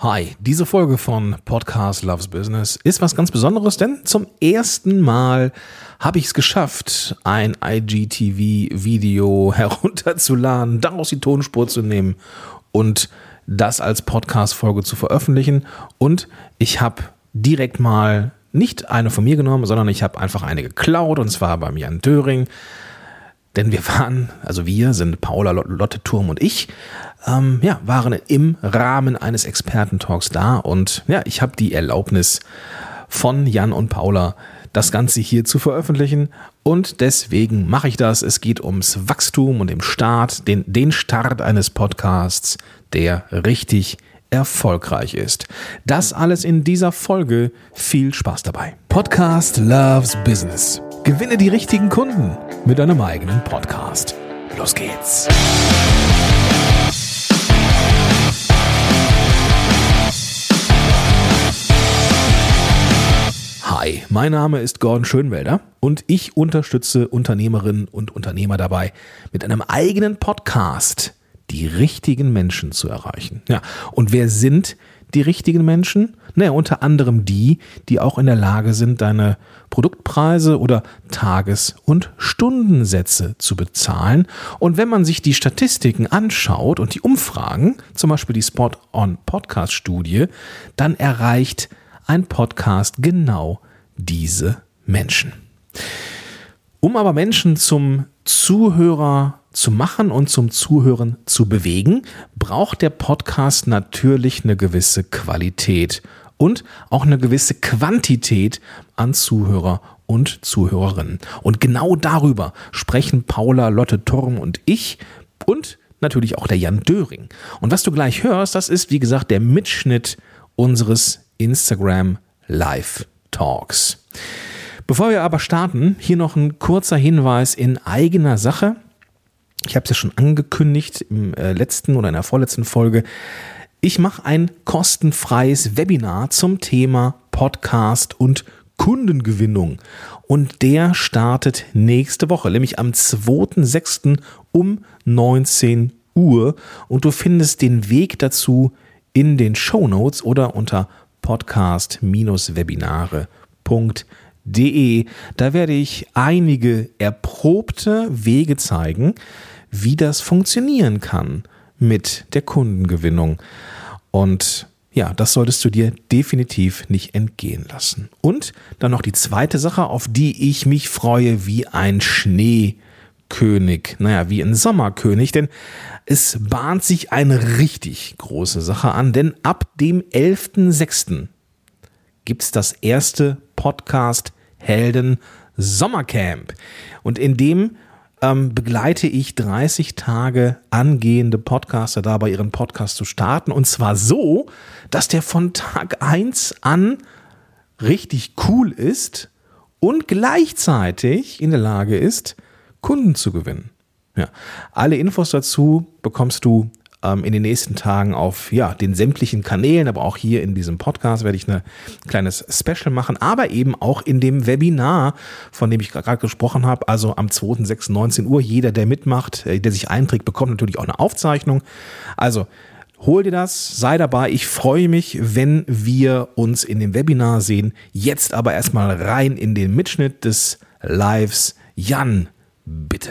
Hi, diese Folge von Podcast Loves Business ist was ganz Besonderes, denn zum ersten Mal habe ich es geschafft, ein IGTV-Video herunterzuladen, daraus die Tonspur zu nehmen und das als Podcast-Folge zu veröffentlichen. Und ich habe direkt mal nicht eine von mir genommen, sondern ich habe einfach eine geklaut und zwar beim Jan Döring. Denn wir waren, also wir sind Paula, Lotte Turm und ich, ähm, ja, waren im Rahmen eines Expertentalks da und ja, ich habe die Erlaubnis von Jan und Paula, das Ganze hier zu veröffentlichen und deswegen mache ich das. Es geht ums Wachstum und den Start, den, den Start eines Podcasts, der richtig erfolgreich ist. Das alles in dieser Folge. Viel Spaß dabei. Podcast Loves Business. Gewinne die richtigen Kunden mit deinem eigenen Podcast. Los geht's. Hi, mein Name ist Gordon Schönwelder und ich unterstütze Unternehmerinnen und Unternehmer dabei, mit einem eigenen Podcast die richtigen Menschen zu erreichen. Ja, und wer sind die richtigen Menschen? Naja, unter anderem die, die auch in der Lage sind, deine Produktpreise oder Tages- und Stundensätze zu bezahlen. Und wenn man sich die Statistiken anschaut und die Umfragen, zum Beispiel die Spot-on-Podcast-Studie, dann erreicht ein Podcast genau diese Menschen. Um aber Menschen zum Zuhörer zu machen und zum Zuhören zu bewegen, braucht der Podcast natürlich eine gewisse Qualität und auch eine gewisse Quantität an Zuhörer und Zuhörerinnen. Und genau darüber sprechen Paula, Lotte Turm und ich und natürlich auch der Jan Döring. Und was du gleich hörst, das ist, wie gesagt, der Mitschnitt unseres Instagram Live Talks. Bevor wir aber starten, hier noch ein kurzer Hinweis in eigener Sache. Ich habe es ja schon angekündigt im äh, letzten oder in der vorletzten Folge. Ich mache ein kostenfreies Webinar zum Thema Podcast und Kundengewinnung. Und der startet nächste Woche, nämlich am 2.6. um 19 Uhr. Und du findest den Weg dazu in den Show Notes oder unter podcast-webinare.de. Da werde ich einige erprobte Wege zeigen, wie das funktionieren kann mit der Kundengewinnung. Und ja, das solltest du dir definitiv nicht entgehen lassen. Und dann noch die zweite Sache, auf die ich mich freue wie ein Schneekönig. Naja, wie ein Sommerkönig, denn es bahnt sich eine richtig große Sache an, denn ab dem 11.06. gibt es das erste Podcast Helden Sommercamp. Und in dem ähm, begleite ich 30 Tage angehende Podcaster dabei, ihren Podcast zu starten. Und zwar so, dass der von Tag 1 an richtig cool ist und gleichzeitig in der Lage ist, Kunden zu gewinnen. Ja. Alle Infos dazu bekommst du in den nächsten Tagen auf ja, den sämtlichen Kanälen, aber auch hier in diesem Podcast werde ich ein kleines Special machen, aber eben auch in dem Webinar, von dem ich gerade gesprochen habe, also am 2.6.19 Uhr. Jeder, der mitmacht, äh, der sich einträgt, bekommt natürlich auch eine Aufzeichnung. Also Hol dir das, sei dabei. Ich freue mich, wenn wir uns in dem Webinar sehen. Jetzt aber erstmal rein in den Mitschnitt des Lives. Jan, bitte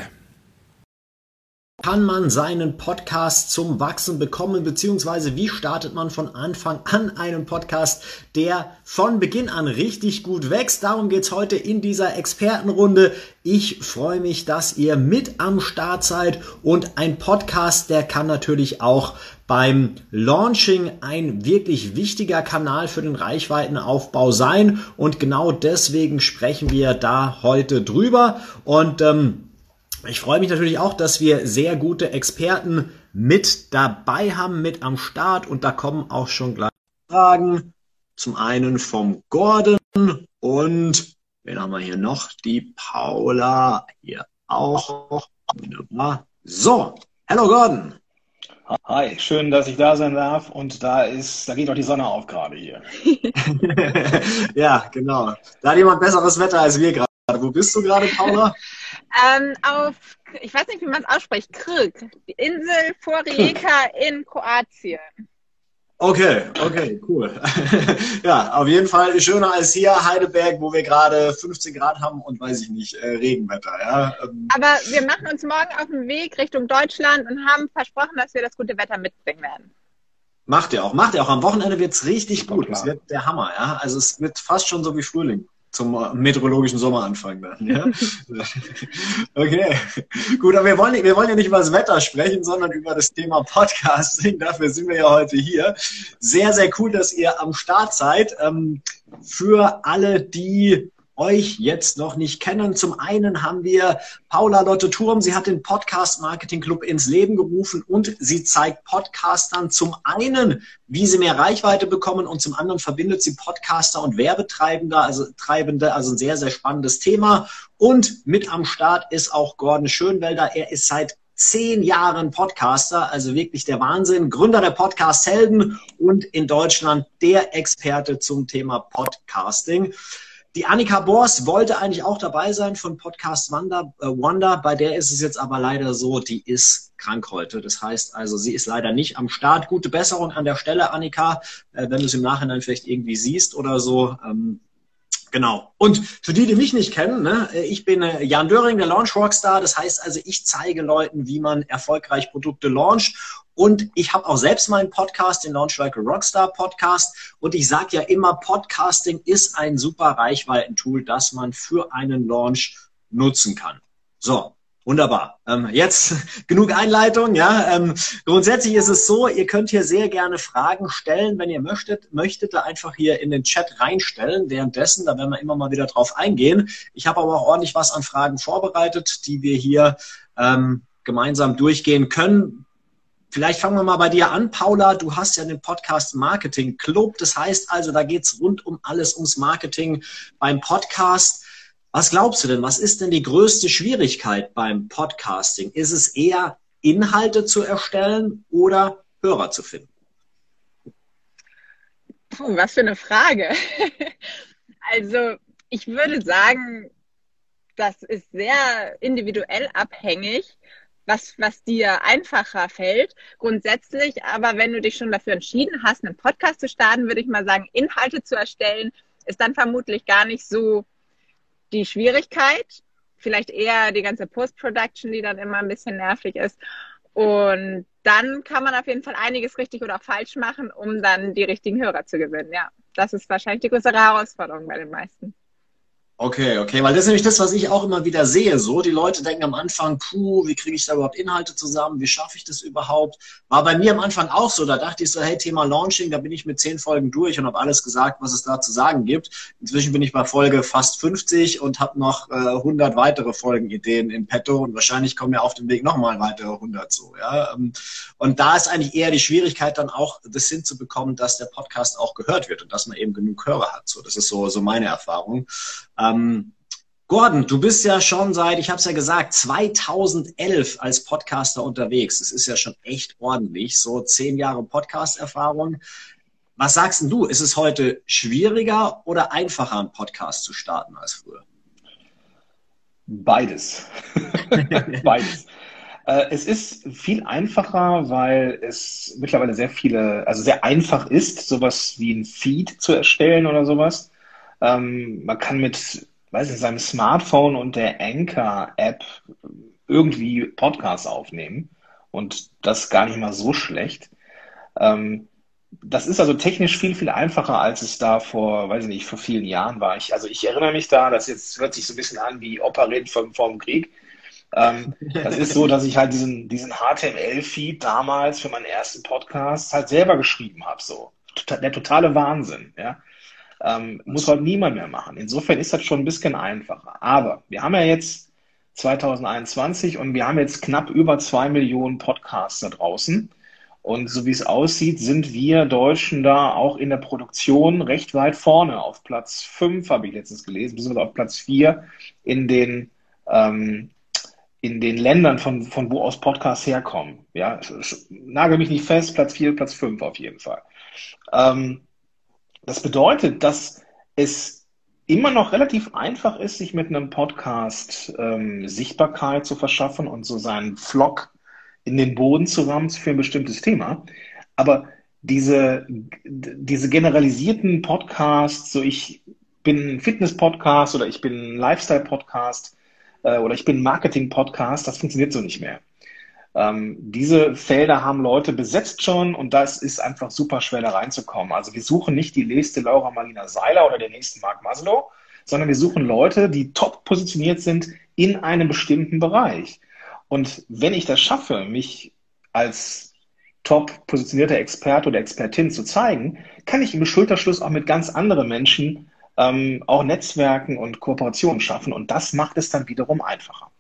kann man seinen Podcast zum Wachsen bekommen, beziehungsweise wie startet man von Anfang an einen Podcast, der von Beginn an richtig gut wächst. Darum geht's heute in dieser Expertenrunde. Ich freue mich, dass ihr mit am Start seid und ein Podcast, der kann natürlich auch beim Launching ein wirklich wichtiger Kanal für den Reichweitenaufbau sein und genau deswegen sprechen wir da heute drüber und ähm, ich freue mich natürlich auch, dass wir sehr gute Experten mit dabei haben, mit am Start. Und da kommen auch schon gleich Fragen. Zum einen vom Gordon und wen haben wir hier noch? Die Paula hier auch. Wunderbar. So, hello Gordon. Hi, schön, dass ich da sein darf. Und da ist, da geht doch die Sonne auf gerade hier. ja, genau. Da hat jemand besseres Wetter als wir gerade. Wo bist du gerade, Paula? Ähm, auf, ich weiß nicht, wie man es ausspricht, Krk, die Insel vor Rijeka in Kroatien. Okay, okay, cool. ja, auf jeden Fall schöner als hier Heidelberg, wo wir gerade 15 Grad haben und weiß ich nicht, äh, Regenwetter. Ja? Ähm, Aber wir machen uns morgen auf den Weg Richtung Deutschland und haben versprochen, dass wir das gute Wetter mitbringen werden. Macht ihr auch, macht ihr auch. Am Wochenende wird's richtig gut. Es wird der Hammer, ja. Also es wird fast schon so wie Frühling zum meteorologischen Sommeranfang dann. Ja? okay, gut, aber wir wollen, wir wollen ja nicht über das Wetter sprechen, sondern über das Thema Podcasting. Dafür sind wir ja heute hier. Sehr, sehr cool, dass ihr am Start seid. Ähm, für alle, die euch jetzt noch nicht kennen. Zum einen haben wir Paula Lotte Turm. Sie hat den Podcast Marketing Club ins Leben gerufen und sie zeigt Podcastern zum einen, wie sie mehr Reichweite bekommen und zum anderen verbindet sie Podcaster und Werbetreibende, also Treibende, also ein sehr, sehr spannendes Thema. Und mit am Start ist auch Gordon Schönwelder. Er ist seit zehn Jahren Podcaster, also wirklich der Wahnsinn. Gründer der Podcast Helden und in Deutschland der Experte zum Thema Podcasting. Die Annika Bors wollte eigentlich auch dabei sein von Podcast Wanda, äh, Wanda. Bei der ist es jetzt aber leider so, die ist krank heute. Das heißt also, sie ist leider nicht am Start. Gute Besserung an der Stelle, Annika, äh, wenn du es im Nachhinein vielleicht irgendwie siehst oder so. Ähm, Genau. Und für die, die mich nicht kennen, ne, ich bin äh, Jan Döring, der Launch Rockstar. Das heißt also, ich zeige Leuten, wie man erfolgreich Produkte launcht. Und ich habe auch selbst meinen Podcast, den Launch Like a Rockstar Podcast. Und ich sage ja immer, Podcasting ist ein super Reichweitentool, das man für einen Launch nutzen kann. So, Wunderbar. Ähm, jetzt genug Einleitung. Ja, ähm, grundsätzlich ist es so, ihr könnt hier sehr gerne Fragen stellen, wenn ihr möchtet. Möchtet da einfach hier in den Chat reinstellen. Währenddessen, da werden wir immer mal wieder drauf eingehen. Ich habe aber auch ordentlich was an Fragen vorbereitet, die wir hier ähm, gemeinsam durchgehen können. Vielleicht fangen wir mal bei dir an, Paula. Du hast ja den Podcast Marketing Club. Das heißt also, da geht's rund um alles ums Marketing beim Podcast. Was glaubst du denn, was ist denn die größte Schwierigkeit beim Podcasting? Ist es eher Inhalte zu erstellen oder Hörer zu finden? Puh, was für eine Frage. also ich würde sagen, das ist sehr individuell abhängig, was, was dir einfacher fällt. Grundsätzlich, aber wenn du dich schon dafür entschieden hast, einen Podcast zu starten, würde ich mal sagen, Inhalte zu erstellen, ist dann vermutlich gar nicht so die Schwierigkeit, vielleicht eher die ganze Post-Production, die dann immer ein bisschen nervig ist. Und dann kann man auf jeden Fall einiges richtig oder falsch machen, um dann die richtigen Hörer zu gewinnen. Ja, das ist wahrscheinlich die größere Herausforderung bei den meisten. Okay, okay, weil das ist nämlich das, was ich auch immer wieder sehe. So, die Leute denken am Anfang, puh, wie kriege ich da überhaupt Inhalte zusammen? Wie schaffe ich das überhaupt? War bei mir am Anfang auch so. Da dachte ich so, hey, Thema Launching, da bin ich mit zehn Folgen durch und habe alles gesagt, was es da zu sagen gibt. Inzwischen bin ich bei Folge fast 50 und habe noch äh, 100 weitere Folgenideen in petto und wahrscheinlich kommen ja auf dem Weg nochmal weitere 100 so. Ja? Ähm, und da ist eigentlich eher die Schwierigkeit dann auch, das hinzubekommen, dass der Podcast auch gehört wird und dass man eben genug Hörer hat. So, das ist so, so meine Erfahrung. Ähm, Gordon, du bist ja schon seit, ich habe es ja gesagt, 2011 als Podcaster unterwegs. Das ist ja schon echt ordentlich, so zehn Jahre Podcast-Erfahrung. Was sagst denn du? Ist es heute schwieriger oder einfacher, einen Podcast zu starten als früher? Beides. Beides. Äh, es ist viel einfacher, weil es mittlerweile sehr viele, also sehr einfach ist, sowas wie ein Feed zu erstellen oder sowas. Ähm, man kann mit, weiß nicht, seinem Smartphone und der Anchor-App irgendwie Podcasts aufnehmen und das gar nicht mal so schlecht. Ähm, das ist also technisch viel, viel einfacher, als es da vor, weiß ich nicht, vor vielen Jahren war. Ich, also ich erinnere mich da, das jetzt hört sich so ein bisschen an wie Operett vom, vom Krieg. Ähm, das ist so, dass ich halt diesen, diesen HTML-Feed damals für meinen ersten Podcast halt selber geschrieben habe. So. Der totale Wahnsinn, ja. Ähm, muss heute niemand mehr machen. Insofern ist das schon ein bisschen einfacher. Aber wir haben ja jetzt 2021 und wir haben jetzt knapp über zwei Millionen Podcasts da draußen. Und so wie es aussieht, sind wir Deutschen da auch in der Produktion recht weit vorne. Auf Platz 5 habe ich letztens gelesen, beziehungsweise auf Platz 4 in den, ähm, in den Ländern, von, von wo aus Podcasts herkommen. Ja, nagel mich nicht fest, Platz 4, Platz 5 auf jeden Fall. Ähm, das bedeutet, dass es immer noch relativ einfach ist, sich mit einem Podcast ähm, Sichtbarkeit zu verschaffen und so seinen Vlog in den Boden zu rammen für ein bestimmtes Thema. Aber diese, diese generalisierten Podcasts, so ich bin Fitness-Podcast oder ich bin Lifestyle-Podcast äh, oder ich bin Marketing-Podcast, das funktioniert so nicht mehr. Ähm, diese Felder haben Leute besetzt schon und das ist einfach super schwer da reinzukommen. Also wir suchen nicht die nächste Laura Marlina Seiler oder den nächsten Mark Maslow, sondern wir suchen Leute, die top positioniert sind in einem bestimmten Bereich. Und wenn ich das schaffe, mich als top positionierter Experte oder Expertin zu zeigen, kann ich im Schulterschluss auch mit ganz anderen Menschen ähm, auch Netzwerken und Kooperationen schaffen. Und das macht es dann wiederum einfacher.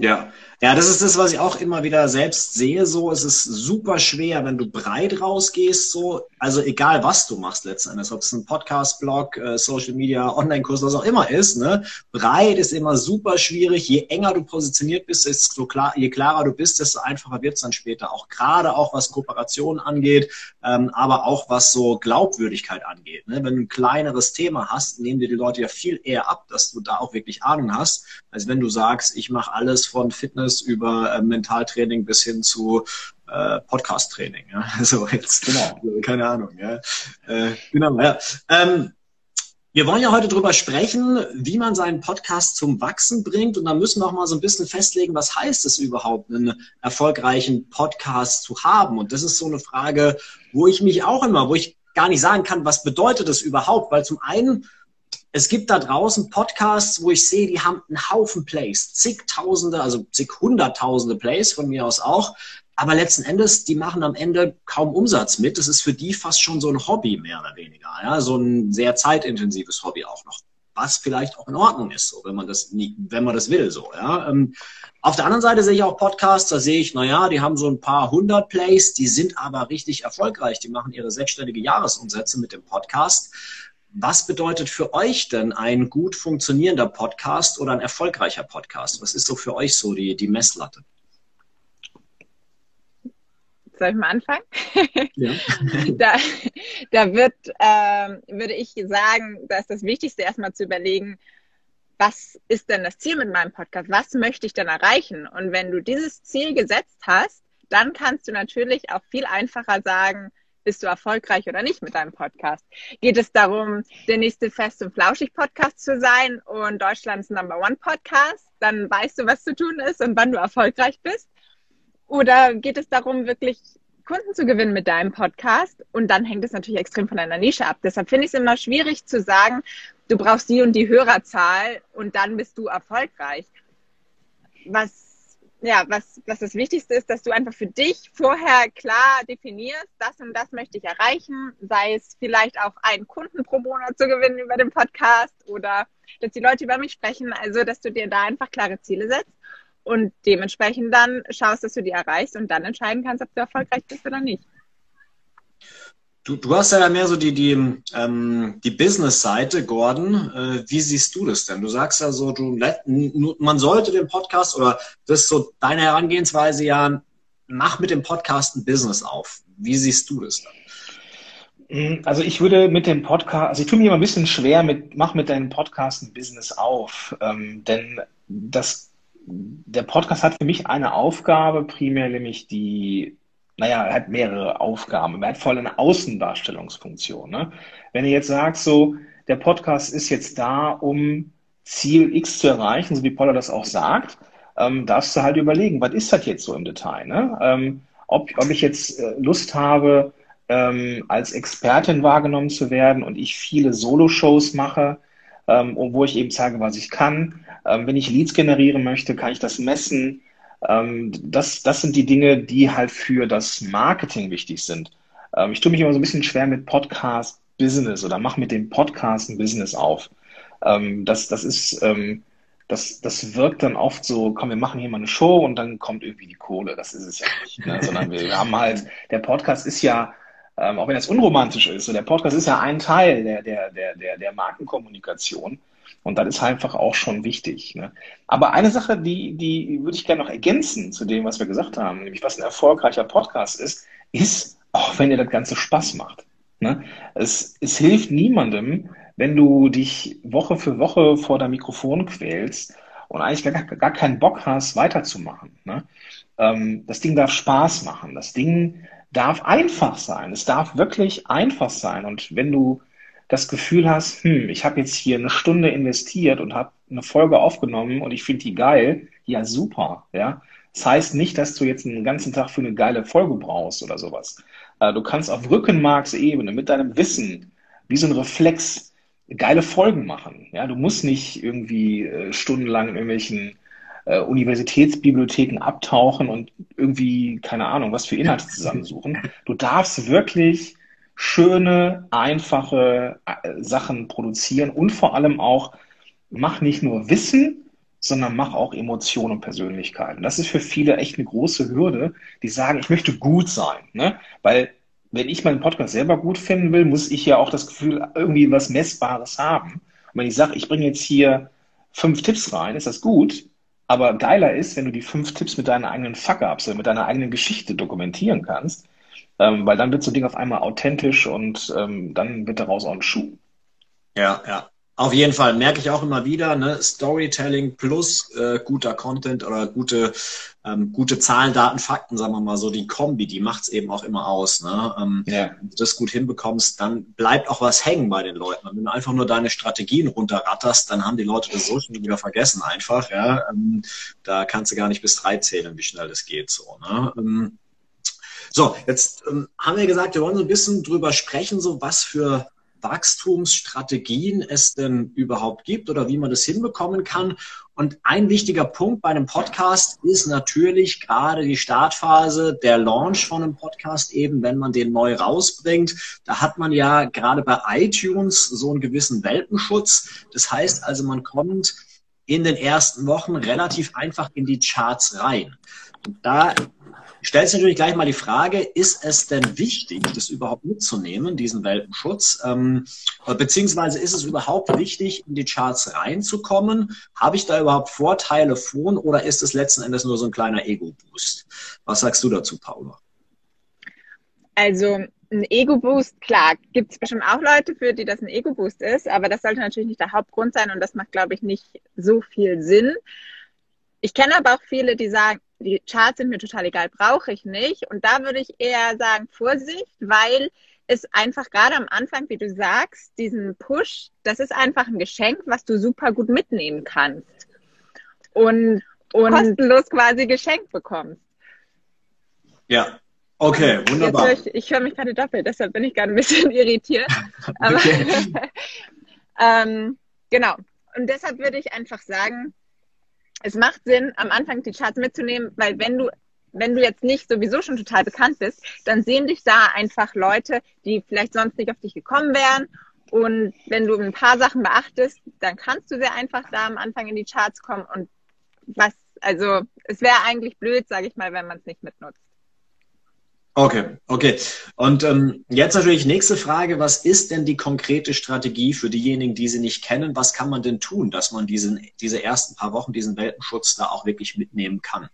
Ja, ja, das ist das, was ich auch immer wieder selbst sehe. So, es ist super schwer, wenn du breit rausgehst. So, also egal was du machst letzten Endes, ob es ein Podcast, Blog, äh, Social Media, Online-Kurs, was auch immer ist. Ne, breit ist immer super schwierig. Je enger du positioniert bist, ist so klar. Je klarer du bist, desto einfacher wird es dann später. Auch gerade auch was Kooperation angeht, ähm, aber auch was so Glaubwürdigkeit angeht. Ne? Wenn du ein kleineres Thema hast, nehmen dir die Leute ja viel eher ab, dass du da auch wirklich Ahnung hast, als wenn du sagst, ich mache alles von Fitness über äh, Mentaltraining bis hin zu äh, Podcast-Training. Ja? So jetzt, genau. keine Ahnung. Ja? Äh, genau, ja. Ähm, wir wollen ja heute darüber sprechen, wie man seinen Podcast zum Wachsen bringt. Und da müssen wir auch mal so ein bisschen festlegen, was heißt es überhaupt, einen erfolgreichen Podcast zu haben. Und das ist so eine Frage, wo ich mich auch immer, wo ich gar nicht sagen kann, was bedeutet das überhaupt? Weil zum einen es gibt da draußen Podcasts, wo ich sehe, die haben einen Haufen Plays, zigtausende, also zig hunderttausende Plays von mir aus auch. Aber letzten Endes, die machen am Ende kaum Umsatz mit. Das ist für die fast schon so ein Hobby, mehr oder weniger. Ja, so ein sehr zeitintensives Hobby auch noch. Was vielleicht auch in Ordnung ist, so, wenn man das nie, wenn man das will, so, ja. Ähm, auf der anderen Seite sehe ich auch Podcasts, da sehe ich, naja, die haben so ein paar hundert Plays, die sind aber richtig erfolgreich. Die machen ihre sechsstellige Jahresumsätze mit dem Podcast. Was bedeutet für euch denn ein gut funktionierender Podcast oder ein erfolgreicher Podcast? Was ist so für euch so die, die Messlatte? Soll ich mal anfangen? Ja. da, da wird, ähm, würde ich sagen, da ist das Wichtigste erstmal zu überlegen, was ist denn das Ziel mit meinem Podcast? Was möchte ich denn erreichen? Und wenn du dieses Ziel gesetzt hast, dann kannst du natürlich auch viel einfacher sagen, bist du erfolgreich oder nicht mit deinem Podcast? Geht es darum, der nächste Fest- und Flauschig-Podcast zu sein und Deutschlands Number One-Podcast? Dann weißt du, was zu tun ist und wann du erfolgreich bist. Oder geht es darum, wirklich Kunden zu gewinnen mit deinem Podcast? Und dann hängt es natürlich extrem von deiner Nische ab. Deshalb finde ich es immer schwierig zu sagen, du brauchst die und die Hörerzahl und dann bist du erfolgreich. Was ja, was, was das Wichtigste ist, dass du einfach für dich vorher klar definierst, das und das möchte ich erreichen, sei es vielleicht auch einen Kunden pro Monat zu gewinnen über den Podcast oder dass die Leute über mich sprechen, also dass du dir da einfach klare Ziele setzt und dementsprechend dann schaust, dass du die erreichst und dann entscheiden kannst, ob du erfolgreich bist oder nicht. Du, du hast ja mehr so die, die, ähm, die Business-Seite, Gordon. Äh, wie siehst du das denn? Du sagst ja so, du, man sollte den Podcast oder das ist so deine Herangehensweise ja, mach mit dem Podcast ein Business auf. Wie siehst du das dann? Also ich würde mit dem Podcast, also ich tue mir immer ein bisschen schwer mit, mach mit deinem Podcast ein Business auf, ähm, denn das, der Podcast hat für mich eine Aufgabe primär, nämlich die naja, er hat mehrere Aufgaben. Er hat voll eine Außendarstellungsfunktion. Ne? Wenn du jetzt sagst, so, der Podcast ist jetzt da, um Ziel X zu erreichen, so wie Paula das auch sagt, ähm, darfst du halt überlegen, was ist das jetzt so im Detail? Ne? Ähm, ob, ob ich jetzt äh, Lust habe, ähm, als Expertin wahrgenommen zu werden und ich viele Solo-Shows mache, ähm, wo ich eben zeige, was ich kann. Ähm, wenn ich Leads generieren möchte, kann ich das messen. Ähm, das, das sind die Dinge, die halt für das Marketing wichtig sind. Ähm, ich tue mich immer so ein bisschen schwer mit Podcast-Business oder mache mit dem Podcast ein Business auf. Ähm, das, das ist, das, das wirkt dann oft so, komm, wir machen hier mal eine Show und dann kommt irgendwie die Kohle. Das ist es ja nicht. Ne? Sondern wir haben halt, der Podcast ist ja, auch wenn das unromantisch ist, so der Podcast ist ja ein Teil der, der, der, der, der Markenkommunikation. Und das ist einfach auch schon wichtig. Ne? Aber eine Sache, die, die würde ich gerne noch ergänzen zu dem, was wir gesagt haben, nämlich was ein erfolgreicher Podcast ist, ist, auch wenn dir das Ganze Spaß macht. Ne? Es, es hilft niemandem, wenn du dich Woche für Woche vor deinem Mikrofon quälst und eigentlich gar, gar keinen Bock hast, weiterzumachen. Ne? Ähm, das Ding darf Spaß machen. Das Ding darf einfach sein. Es darf wirklich einfach sein. Und wenn du das Gefühl hast, hm, ich habe jetzt hier eine Stunde investiert und habe eine Folge aufgenommen und ich finde die geil, ja super, ja. Das heißt nicht, dass du jetzt einen ganzen Tag für eine geile Folge brauchst oder sowas. Äh, du kannst auf Rückenmarksebene mit deinem Wissen, wie so ein Reflex, geile Folgen machen. Ja, du musst nicht irgendwie äh, stundenlang in irgendwelchen äh, Universitätsbibliotheken abtauchen und irgendwie, keine Ahnung, was für Inhalte zusammensuchen. Du darfst wirklich schöne, einfache äh, Sachen produzieren und vor allem auch, mach nicht nur Wissen, sondern mach auch Emotionen und Persönlichkeiten. Das ist für viele echt eine große Hürde, die sagen, ich möchte gut sein. Ne? Weil wenn ich meinen Podcast selber gut finden will, muss ich ja auch das Gefühl, irgendwie was Messbares haben. Und wenn ich sage, ich bringe jetzt hier fünf Tipps rein, ist das gut. Aber geiler ist, wenn du die fünf Tipps mit deinen eigenen Fuck-Ups, mit deiner eigenen Geschichte dokumentieren kannst, ähm, weil dann wird so ein Ding auf einmal authentisch und ähm, dann wird daraus auch ein Schuh. Ja, ja. Auf jeden Fall merke ich auch immer wieder, ne, Storytelling plus äh, guter Content oder gute, ähm, gute Zahlen, Daten, Fakten, sagen wir mal so, die Kombi, die macht's eben auch immer aus. Ne? Ähm, ja. Wenn du das gut hinbekommst, dann bleibt auch was hängen bei den Leuten. Und wenn du einfach nur deine Strategien runterratterst, dann haben die Leute das so schnell wieder vergessen einfach. Ja? Ähm, da kannst du gar nicht bis drei zählen, wie schnell das geht. So, ne? Ähm, so, jetzt ähm, haben wir gesagt, wir wollen so ein bisschen drüber sprechen, so was für Wachstumsstrategien es denn überhaupt gibt oder wie man das hinbekommen kann. Und ein wichtiger Punkt bei einem Podcast ist natürlich gerade die Startphase, der Launch von einem Podcast eben, wenn man den neu rausbringt. Da hat man ja gerade bei iTunes so einen gewissen Welpenschutz. Das heißt also, man kommt in den ersten Wochen relativ einfach in die Charts rein. Und da stellt sich natürlich gleich mal die Frage, ist es denn wichtig, das überhaupt mitzunehmen, diesen Welpenschutz? Ähm, beziehungsweise ist es überhaupt wichtig, in die Charts reinzukommen? Habe ich da überhaupt Vorteile von oder ist es letzten Endes nur so ein kleiner Ego-Boost? Was sagst du dazu, Paula? Also ein Ego-Boost, klar, gibt es bestimmt auch Leute, für die das ein Ego-Boost ist, aber das sollte natürlich nicht der Hauptgrund sein und das macht, glaube ich, nicht so viel Sinn. Ich kenne aber auch viele, die sagen, die Charts sind mir total egal, brauche ich nicht. Und da würde ich eher sagen, Vorsicht, weil es einfach gerade am Anfang, wie du sagst, diesen Push, das ist einfach ein Geschenk, was du super gut mitnehmen kannst. Und, und kostenlos quasi geschenkt bekommst. Ja, okay, wunderbar. Hör ich, ich höre mich gerade doppelt, deshalb bin ich gerade ein bisschen irritiert. Aber, ähm, genau. Und deshalb würde ich einfach sagen, es macht Sinn, am Anfang die Charts mitzunehmen, weil wenn du wenn du jetzt nicht sowieso schon total bekannt bist, dann sehen dich da einfach Leute, die vielleicht sonst nicht auf dich gekommen wären. Und wenn du ein paar Sachen beachtest, dann kannst du sehr einfach da am Anfang in die Charts kommen. Und was, also es wäre eigentlich blöd, sage ich mal, wenn man es nicht mitnutzt. Okay, okay. Und ähm, jetzt natürlich nächste Frage, was ist denn die konkrete Strategie für diejenigen, die sie nicht kennen? Was kann man denn tun, dass man diesen, diese ersten paar Wochen, diesen Weltenschutz da auch wirklich mitnehmen kann?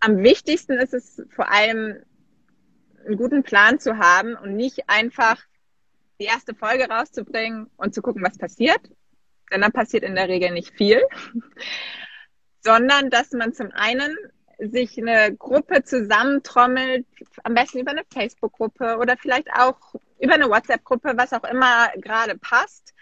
Am wichtigsten ist es vor allem, einen guten Plan zu haben und nicht einfach die erste Folge rauszubringen und zu gucken, was passiert. Denn dann passiert in der Regel nicht viel, sondern dass man zum einen sich eine Gruppe zusammentrommelt, am besten über eine Facebook-Gruppe oder vielleicht auch über eine WhatsApp-Gruppe, was auch immer gerade passt,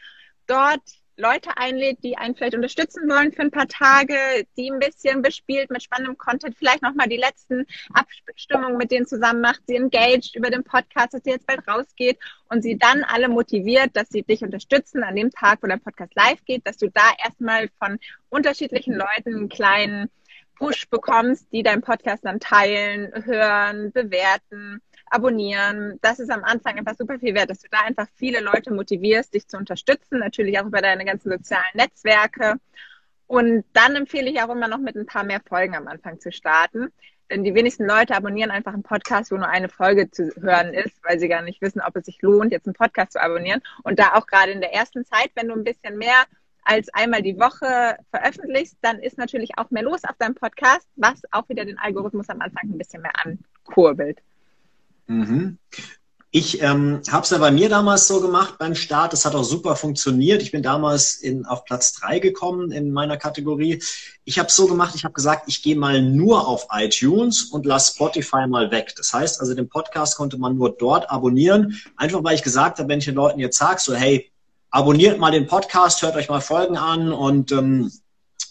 dort Leute einlädt, die einen vielleicht unterstützen wollen für ein paar Tage, die ein bisschen bespielt mit spannendem Content, vielleicht nochmal die letzten Abstimmungen mit denen zusammen macht, sie engaged über den Podcast, dass sie jetzt bald rausgeht und sie dann alle motiviert, dass sie dich unterstützen an dem Tag, wo der Podcast live geht, dass du da erstmal von unterschiedlichen Leuten einen kleinen Push bekommst, die deinen Podcast dann teilen, hören, bewerten, abonnieren. Das ist am Anfang einfach super viel wert, dass du da einfach viele Leute motivierst, dich zu unterstützen, natürlich auch über deine ganzen sozialen Netzwerke. Und dann empfehle ich auch immer noch mit ein paar mehr Folgen am Anfang zu starten. Denn die wenigsten Leute abonnieren einfach einen Podcast, wo nur eine Folge zu hören ist, weil sie gar nicht wissen, ob es sich lohnt, jetzt einen Podcast zu abonnieren. Und da auch gerade in der ersten Zeit, wenn du ein bisschen mehr als einmal die Woche veröffentlichst, dann ist natürlich auch mehr los auf deinem Podcast, was auch wieder den Algorithmus am Anfang ein bisschen mehr ankurbelt. Mhm. Ich ähm, habe es ja bei mir damals so gemacht beim Start. Das hat auch super funktioniert. Ich bin damals in, auf Platz drei gekommen in meiner Kategorie. Ich habe es so gemacht, ich habe gesagt, ich gehe mal nur auf iTunes und lasse Spotify mal weg. Das heißt also, den Podcast konnte man nur dort abonnieren. Einfach weil ich gesagt habe, wenn ich den Leuten jetzt sage, so hey, abonniert mal den Podcast, hört euch mal Folgen an und ähm,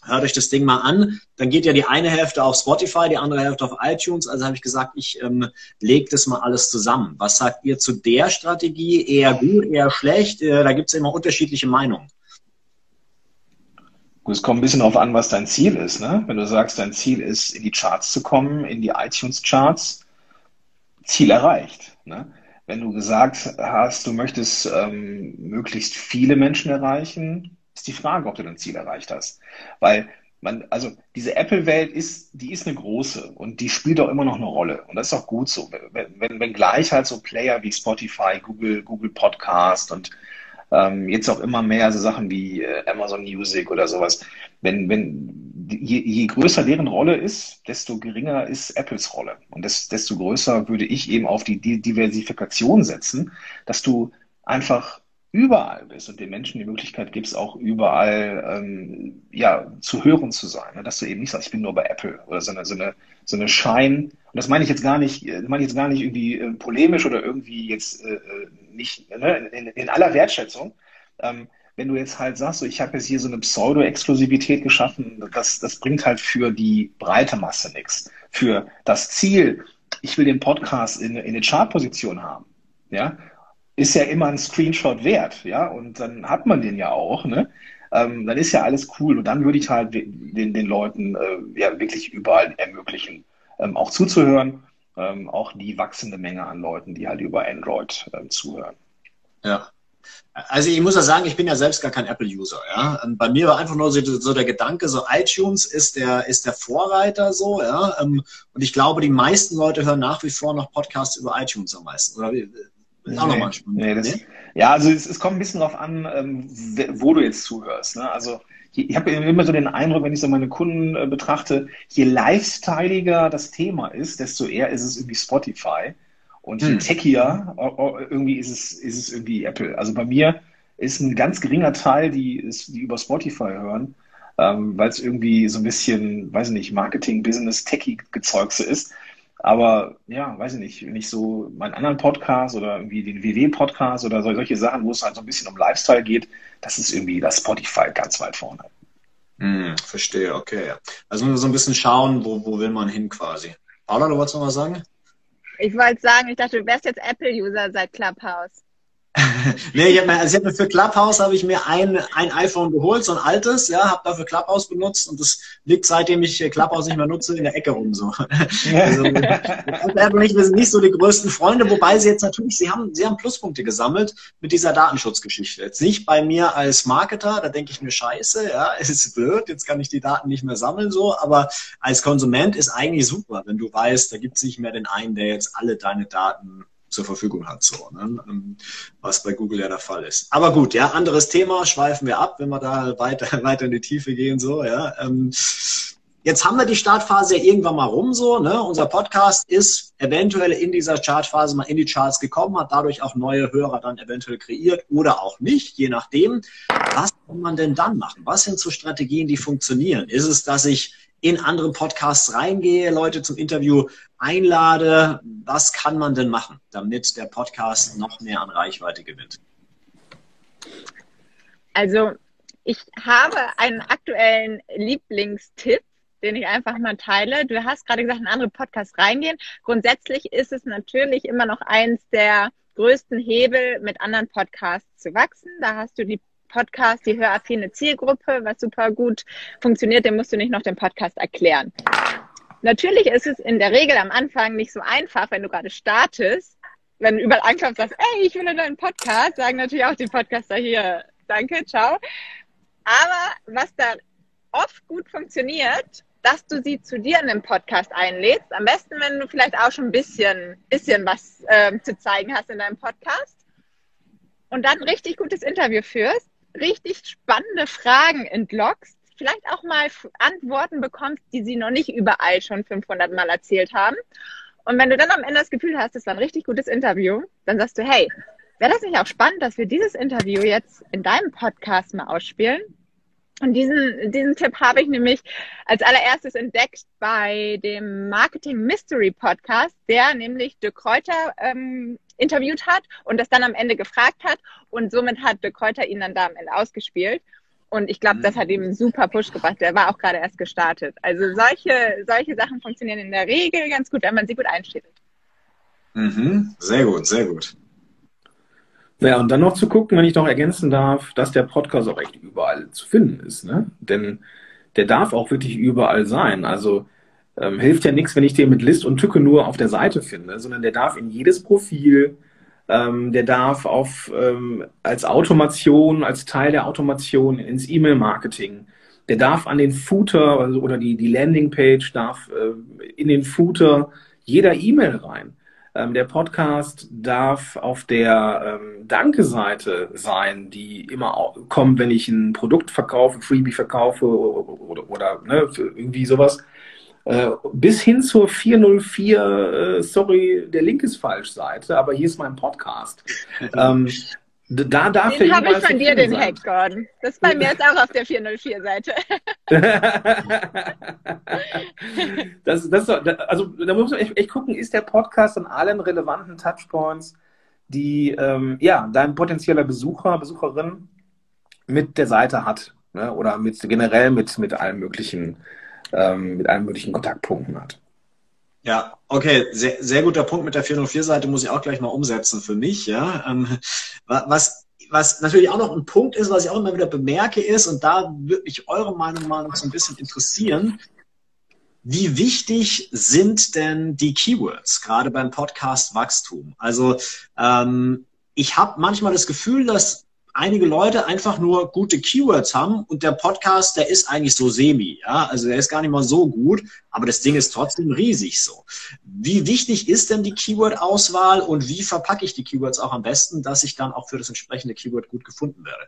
hört euch das Ding mal an. Dann geht ja die eine Hälfte auf Spotify, die andere Hälfte auf iTunes. Also habe ich gesagt, ich ähm, lege das mal alles zusammen. Was sagt ihr zu der Strategie? Eher gut, eher schlecht? Äh, da gibt es immer unterschiedliche Meinungen. Es kommt ein bisschen darauf an, was dein Ziel ist. Ne? Wenn du sagst, dein Ziel ist, in die Charts zu kommen, in die iTunes-Charts, Ziel erreicht. Ne? Wenn du gesagt hast, du möchtest ähm, möglichst viele Menschen erreichen, ist die Frage, ob du dein Ziel erreicht hast. Weil man, also diese Apple-Welt ist, die ist eine große und die spielt auch immer noch eine Rolle. Und das ist auch gut so. Wenn, wenn, wenn gleich halt so Player wie Spotify, Google, Google Podcast und ähm, jetzt auch immer mehr so Sachen wie äh, Amazon Music oder sowas, wenn, wenn je, je größer deren Rolle ist, desto geringer ist Apples Rolle. Und das, desto größer würde ich eben auf die, Diversifikation setzen, dass du einfach überall bist und den Menschen die Möglichkeit gibst, auch überall ähm, ja, zu hören zu sein. Ne? Dass du eben nicht sagst, ich bin nur bei Apple oder so eine, so eine, so eine Schein, und das meine ich jetzt gar nicht, das meine ich jetzt gar nicht irgendwie äh, polemisch oder irgendwie jetzt äh, äh nicht ne, in, in, aller Wertschätzung. Ähm, wenn du jetzt halt sagst, so, ich habe jetzt hier so eine Pseudo-Exklusivität geschaffen, das, das bringt halt für die breite Masse nichts. Für das Ziel, ich will den Podcast in, in eine Chartposition haben, ja, ist ja immer ein Screenshot wert, ja, und dann hat man den ja auch, ne? Ähm, dann ist ja alles cool und dann würde ich halt den, den Leuten äh, ja wirklich überall ermöglichen, ähm, auch zuzuhören, ähm, auch die wachsende Menge an Leuten, die halt über Android ähm, zuhören. Ja. Also ich muss ja sagen, ich bin ja selbst gar kein Apple-User. Ja? Ähm, bei mir war einfach nur so, so, der Gedanke, so iTunes ist der, ist der Vorreiter so, ja. Ähm, und ich glaube, die meisten Leute hören nach wie vor noch Podcasts über iTunes am meisten. Oder auch nochmal spannend. Nee, das, ja, also es, es, kommt ein bisschen darauf an, ähm, wo du jetzt zuhörst. Ne? Also ich habe immer so den Eindruck, wenn ich so meine Kunden äh, betrachte, je lifestyleiger das Thema ist, desto eher ist es irgendwie Spotify. Und je hm. techier irgendwie ist es, ist es irgendwie Apple. Also bei mir ist ein ganz geringer Teil, die, ist, die über Spotify hören, ähm, weil es irgendwie so ein bisschen, weiß ich nicht, Marketing, Business, Techie-Gezeugse ist. Aber ja, weiß ich nicht, wenn ich so meinen anderen Podcast oder irgendwie den WW-Podcast oder solche Sachen, wo es halt so ein bisschen um Lifestyle geht, das ist irgendwie das Spotify ganz weit vorne. Hm, verstehe, okay. Also so ein bisschen schauen, wo, wo will man hin quasi. Paula, du wolltest noch was sagen? Ich wollte sagen, ich dachte, du wärst jetzt Apple-User seit Clubhouse. nee, ich habe mir, also hab mir für Clubhouse habe ich mir ein, ein iPhone geholt, so ein altes, ja, habe dafür Clubhouse benutzt und das liegt seitdem ich Clubhouse nicht mehr nutze in der Ecke rum so. also, Apple nicht, wir sind nicht so die größten Freunde, wobei sie jetzt natürlich, sie haben, sie haben Pluspunkte gesammelt mit dieser Datenschutzgeschichte. Jetzt nicht bei mir als Marketer, da denke ich mir Scheiße, ja, es ist blöd, jetzt kann ich die Daten nicht mehr sammeln so, aber als Konsument ist eigentlich super, wenn du weißt, da gibt es nicht mehr den einen, der jetzt alle deine Daten zur Verfügung hat, so, ne? Ähm, was bei Google ja der Fall ist. Aber gut, ja, anderes Thema, schweifen wir ab, wenn wir da weiter, weiter in die Tiefe gehen, so, ja. Ähm, jetzt haben wir die Startphase ja irgendwann mal rum, so, ne? Unser Podcast ist eventuell in dieser Chartphase mal in die Charts gekommen, hat dadurch auch neue Hörer dann eventuell kreiert oder auch nicht, je nachdem. Was kann man denn dann machen? Was sind so Strategien, die funktionieren? Ist es, dass ich in andere Podcasts reingehe, Leute zum Interview einlade. Was kann man denn machen, damit der Podcast noch mehr an Reichweite gewinnt? Also ich habe einen aktuellen Lieblingstipp, den ich einfach mal teile. Du hast gerade gesagt, in andere Podcasts reingehen. Grundsätzlich ist es natürlich immer noch eins der größten Hebel, mit anderen Podcasts zu wachsen. Da hast du die Podcast, die höraffine Zielgruppe, was super gut funktioniert, dem musst du nicht noch den Podcast erklären. Natürlich ist es in der Regel am Anfang nicht so einfach, wenn du gerade startest, wenn du überall ankommst, sagst, ey, ich will einen neuen Podcast, sagen natürlich auch die Podcaster hier, danke, ciao. Aber was da oft gut funktioniert, dass du sie zu dir in den Podcast einlädst. Am besten, wenn du vielleicht auch schon ein bisschen, bisschen was äh, zu zeigen hast in deinem Podcast. Und dann ein richtig gutes Interview führst richtig spannende Fragen entlockst, vielleicht auch mal Antworten bekommst, die sie noch nicht überall schon 500 Mal erzählt haben. Und wenn du dann am Ende das Gefühl hast, es war ein richtig gutes Interview, dann sagst du, hey, wäre das nicht auch spannend, dass wir dieses Interview jetzt in deinem Podcast mal ausspielen? Und diesen, diesen Tipp habe ich nämlich als allererstes entdeckt bei dem Marketing Mystery Podcast, der nämlich De Kräuter ähm, interviewt hat und das dann am Ende gefragt hat. Und somit hat De Kräuter ihn dann da am Ende ausgespielt. Und ich glaube, das hat ihm einen super Push gebracht. Der war auch gerade erst gestartet. Also solche, solche Sachen funktionieren in der Regel ganz gut, wenn man sie gut einstellt. Mhm. Sehr gut, sehr gut. Ja, und dann noch zu gucken, wenn ich noch ergänzen darf, dass der Podcast auch echt überall zu finden ist. Ne? Denn der darf auch wirklich überall sein. Also ähm, hilft ja nichts, wenn ich den mit List und Tücke nur auf der Seite finde, sondern der darf in jedes Profil, ähm, der darf auf, ähm, als Automation, als Teil der Automation ins E-Mail-Marketing, der darf an den Footer also, oder die, die Landingpage darf äh, in den Footer jeder E-Mail rein. Ähm, der Podcast darf auf der ähm, Danke-Seite sein, die immer kommt, wenn ich ein Produkt verkaufe, Freebie verkaufe oder, oder, oder ne, irgendwie sowas. Äh, bis hin zur 404, äh, sorry, der Link ist falsch Seite, aber hier ist mein Podcast. ähm, da darf den habe ich von dir, den sein. Hack, Gordon. Das ist bei mir jetzt auch auf der 404-Seite. das, das, also da muss man echt, echt, gucken, ist der Podcast an allen relevanten Touchpoints, die ähm, ja, dein potenzieller Besucher, Besucherin mit der Seite hat. Ne? Oder mit generell mit, mit allen möglichen, ähm, mit allen möglichen Kontaktpunkten hat. Ja, okay, sehr, sehr guter Punkt mit der 404-Seite muss ich auch gleich mal umsetzen für mich. Ja, ähm, was was natürlich auch noch ein Punkt ist, was ich auch immer wieder bemerke, ist, und da würde mich eure Meinung mal noch so ein bisschen interessieren, wie wichtig sind denn die Keywords, gerade beim Podcast Wachstum? Also ähm, ich habe manchmal das Gefühl, dass einige Leute einfach nur gute Keywords haben und der Podcast, der ist eigentlich so semi, ja, also der ist gar nicht mal so gut, aber das Ding ist trotzdem riesig so. Wie wichtig ist denn die Keyword-Auswahl und wie verpacke ich die Keywords auch am besten, dass ich dann auch für das entsprechende Keyword gut gefunden werde?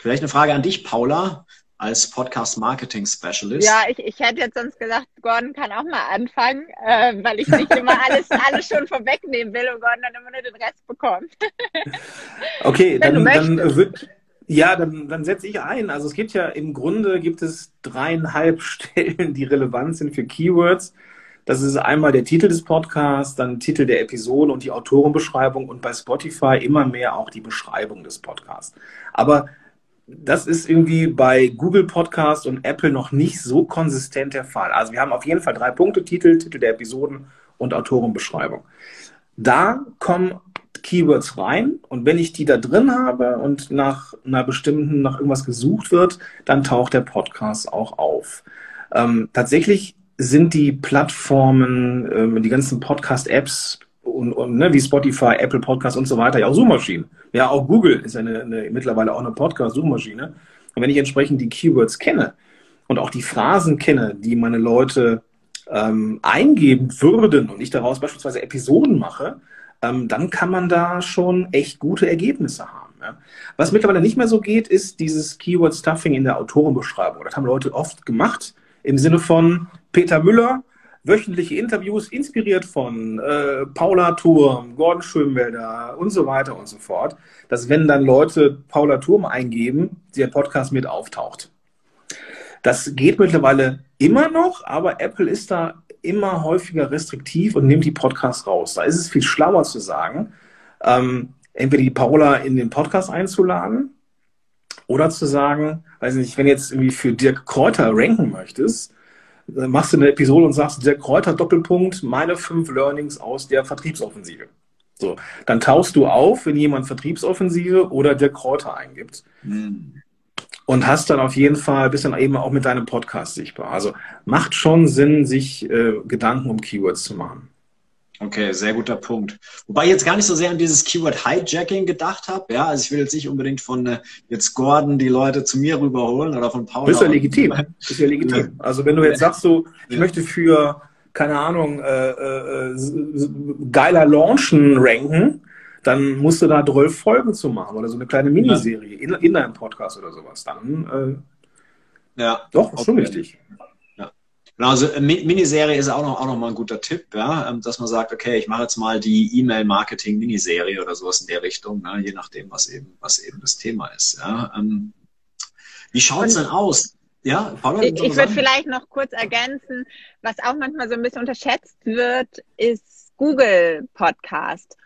Vielleicht eine Frage an dich, Paula als Podcast Marketing Specialist. Ja, ich, ich hätte jetzt sonst gesagt, Gordon kann auch mal anfangen, äh, weil ich nicht immer alles, alles schon vorwegnehmen will und Gordon dann immer nur den Rest bekommt. okay, dann, dann wird, ja, dann, dann setze ich ein. Also es gibt ja im Grunde gibt es dreieinhalb Stellen, die relevant sind für Keywords. Das ist einmal der Titel des Podcasts, dann Titel der Episode und die Autorenbeschreibung und bei Spotify immer mehr auch die Beschreibung des Podcasts. Aber das ist irgendwie bei Google Podcast und Apple noch nicht so konsistent der Fall. Also wir haben auf jeden Fall drei Punkte, Titel, Titel der Episoden und Autorenbeschreibung. Da kommen Keywords rein und wenn ich die da drin habe und nach einer bestimmten, nach irgendwas gesucht wird, dann taucht der Podcast auch auf. Ähm, tatsächlich sind die Plattformen, ähm, die ganzen Podcast-Apps und, und ne, wie Spotify, Apple Podcasts und so weiter ja auch Suchmaschinen. Ja, auch Google ist eine, eine mittlerweile auch eine Podcast-Suchmaschine. Und wenn ich entsprechend die Keywords kenne und auch die Phrasen kenne, die meine Leute ähm, eingeben würden und ich daraus beispielsweise Episoden mache, ähm, dann kann man da schon echt gute Ergebnisse haben. Ja. Was mittlerweile nicht mehr so geht, ist dieses Keyword-Stuffing in der Autorenbeschreibung. Das haben Leute oft gemacht im Sinne von Peter Müller, wöchentliche Interviews, inspiriert von äh, Paula Turm, Gordon Schönwelder und so weiter und so fort, dass wenn dann Leute Paula Turm eingeben, der Podcast mit auftaucht. Das geht mittlerweile immer noch, aber Apple ist da immer häufiger restriktiv und nimmt die Podcasts raus. Da ist es viel schlauer zu sagen, ähm, entweder die Paula in den Podcast einzuladen oder zu sagen, weiß nicht, wenn jetzt irgendwie für Dirk Kräuter ranken möchtest, machst du eine Episode und sagst, der Kräuter Doppelpunkt, meine fünf Learnings aus der Vertriebsoffensive. So, dann tauchst du auf, wenn jemand Vertriebsoffensive oder der Kräuter eingibt. Mhm. Und hast dann auf jeden Fall bist dann eben auch mit deinem Podcast sichtbar. Also macht schon Sinn, sich äh, Gedanken um Keywords zu machen. Okay, sehr guter Punkt. Wobei ich jetzt gar nicht so sehr an dieses Keyword Hijacking gedacht habe. Ja, also ich will jetzt nicht unbedingt von äh, jetzt Gordon die Leute zu mir rüberholen oder von Paul. Ist ja legitim. Ist ja legitim. Also wenn du jetzt sagst so, ich ja. möchte für keine Ahnung äh, äh, geiler Launchen ranken, dann musst du da 12 Folgen zu machen oder so eine kleine Miniserie in, in deinem Podcast oder sowas. Dann äh, ja. Doch, ist okay. schon wichtig. Genau, also äh, Miniserie ist auch noch, auch noch mal ein guter Tipp, ja, ähm, dass man sagt, okay, ich mache jetzt mal die E-Mail-Marketing-Miniserie oder sowas in der Richtung, ne, je nachdem, was eben, was eben das Thema ist. Ja. Ähm, wie schaut's denn aus? Ja, Paula, ich, ich würde vielleicht noch kurz ergänzen, was auch manchmal so ein bisschen unterschätzt wird, ist Google Podcast.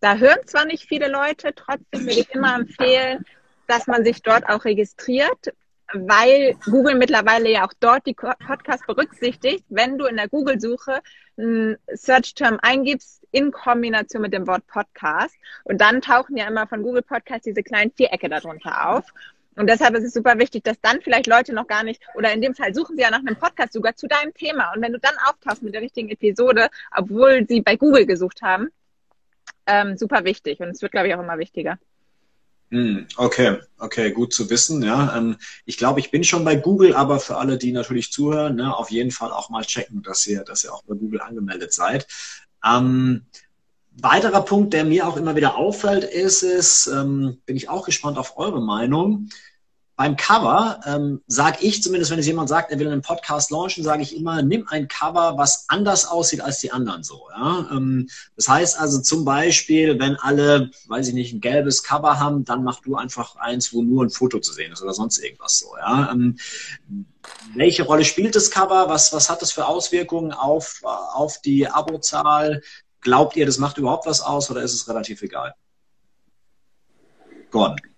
Da hören zwar nicht viele Leute, trotzdem würde ich immer empfehlen, dass man sich dort auch registriert, weil Google mittlerweile ja auch dort die Podcasts berücksichtigt. Wenn du in der Google-Suche einen Search-Term eingibst in Kombination mit dem Wort Podcast und dann tauchen ja immer von Google Podcast diese kleinen Vierecke darunter auf. Und deshalb ist es super wichtig, dass dann vielleicht Leute noch gar nicht, oder in dem Fall suchen sie ja nach einem Podcast sogar zu deinem Thema. Und wenn du dann auftauchst mit der richtigen Episode, obwohl sie bei Google gesucht haben, ähm, super wichtig. Und es wird, glaube ich, auch immer wichtiger. Hm, okay, okay, gut zu wissen. Ja, ähm, ich glaube, ich bin schon bei Google, aber für alle, die natürlich zuhören, ne, auf jeden Fall auch mal checken, dass ihr, dass ihr auch bei Google angemeldet seid. Ähm, weiterer Punkt, der mir auch immer wieder auffällt, ist, ist ähm, bin ich auch gespannt auf eure Meinung beim Cover ähm, sage ich zumindest, wenn es jemand sagt, er will einen Podcast launchen, sage ich immer, nimm ein Cover, was anders aussieht als die anderen so. Ja? Ähm, das heißt also zum Beispiel, wenn alle, weiß ich nicht, ein gelbes Cover haben, dann mach du einfach eins, wo nur ein Foto zu sehen ist oder sonst irgendwas so. Ja? Ähm, welche Rolle spielt das Cover? Was, was hat das für Auswirkungen auf, auf die Abozahl? Glaubt ihr, das macht überhaupt was aus oder ist es relativ egal? Gordon.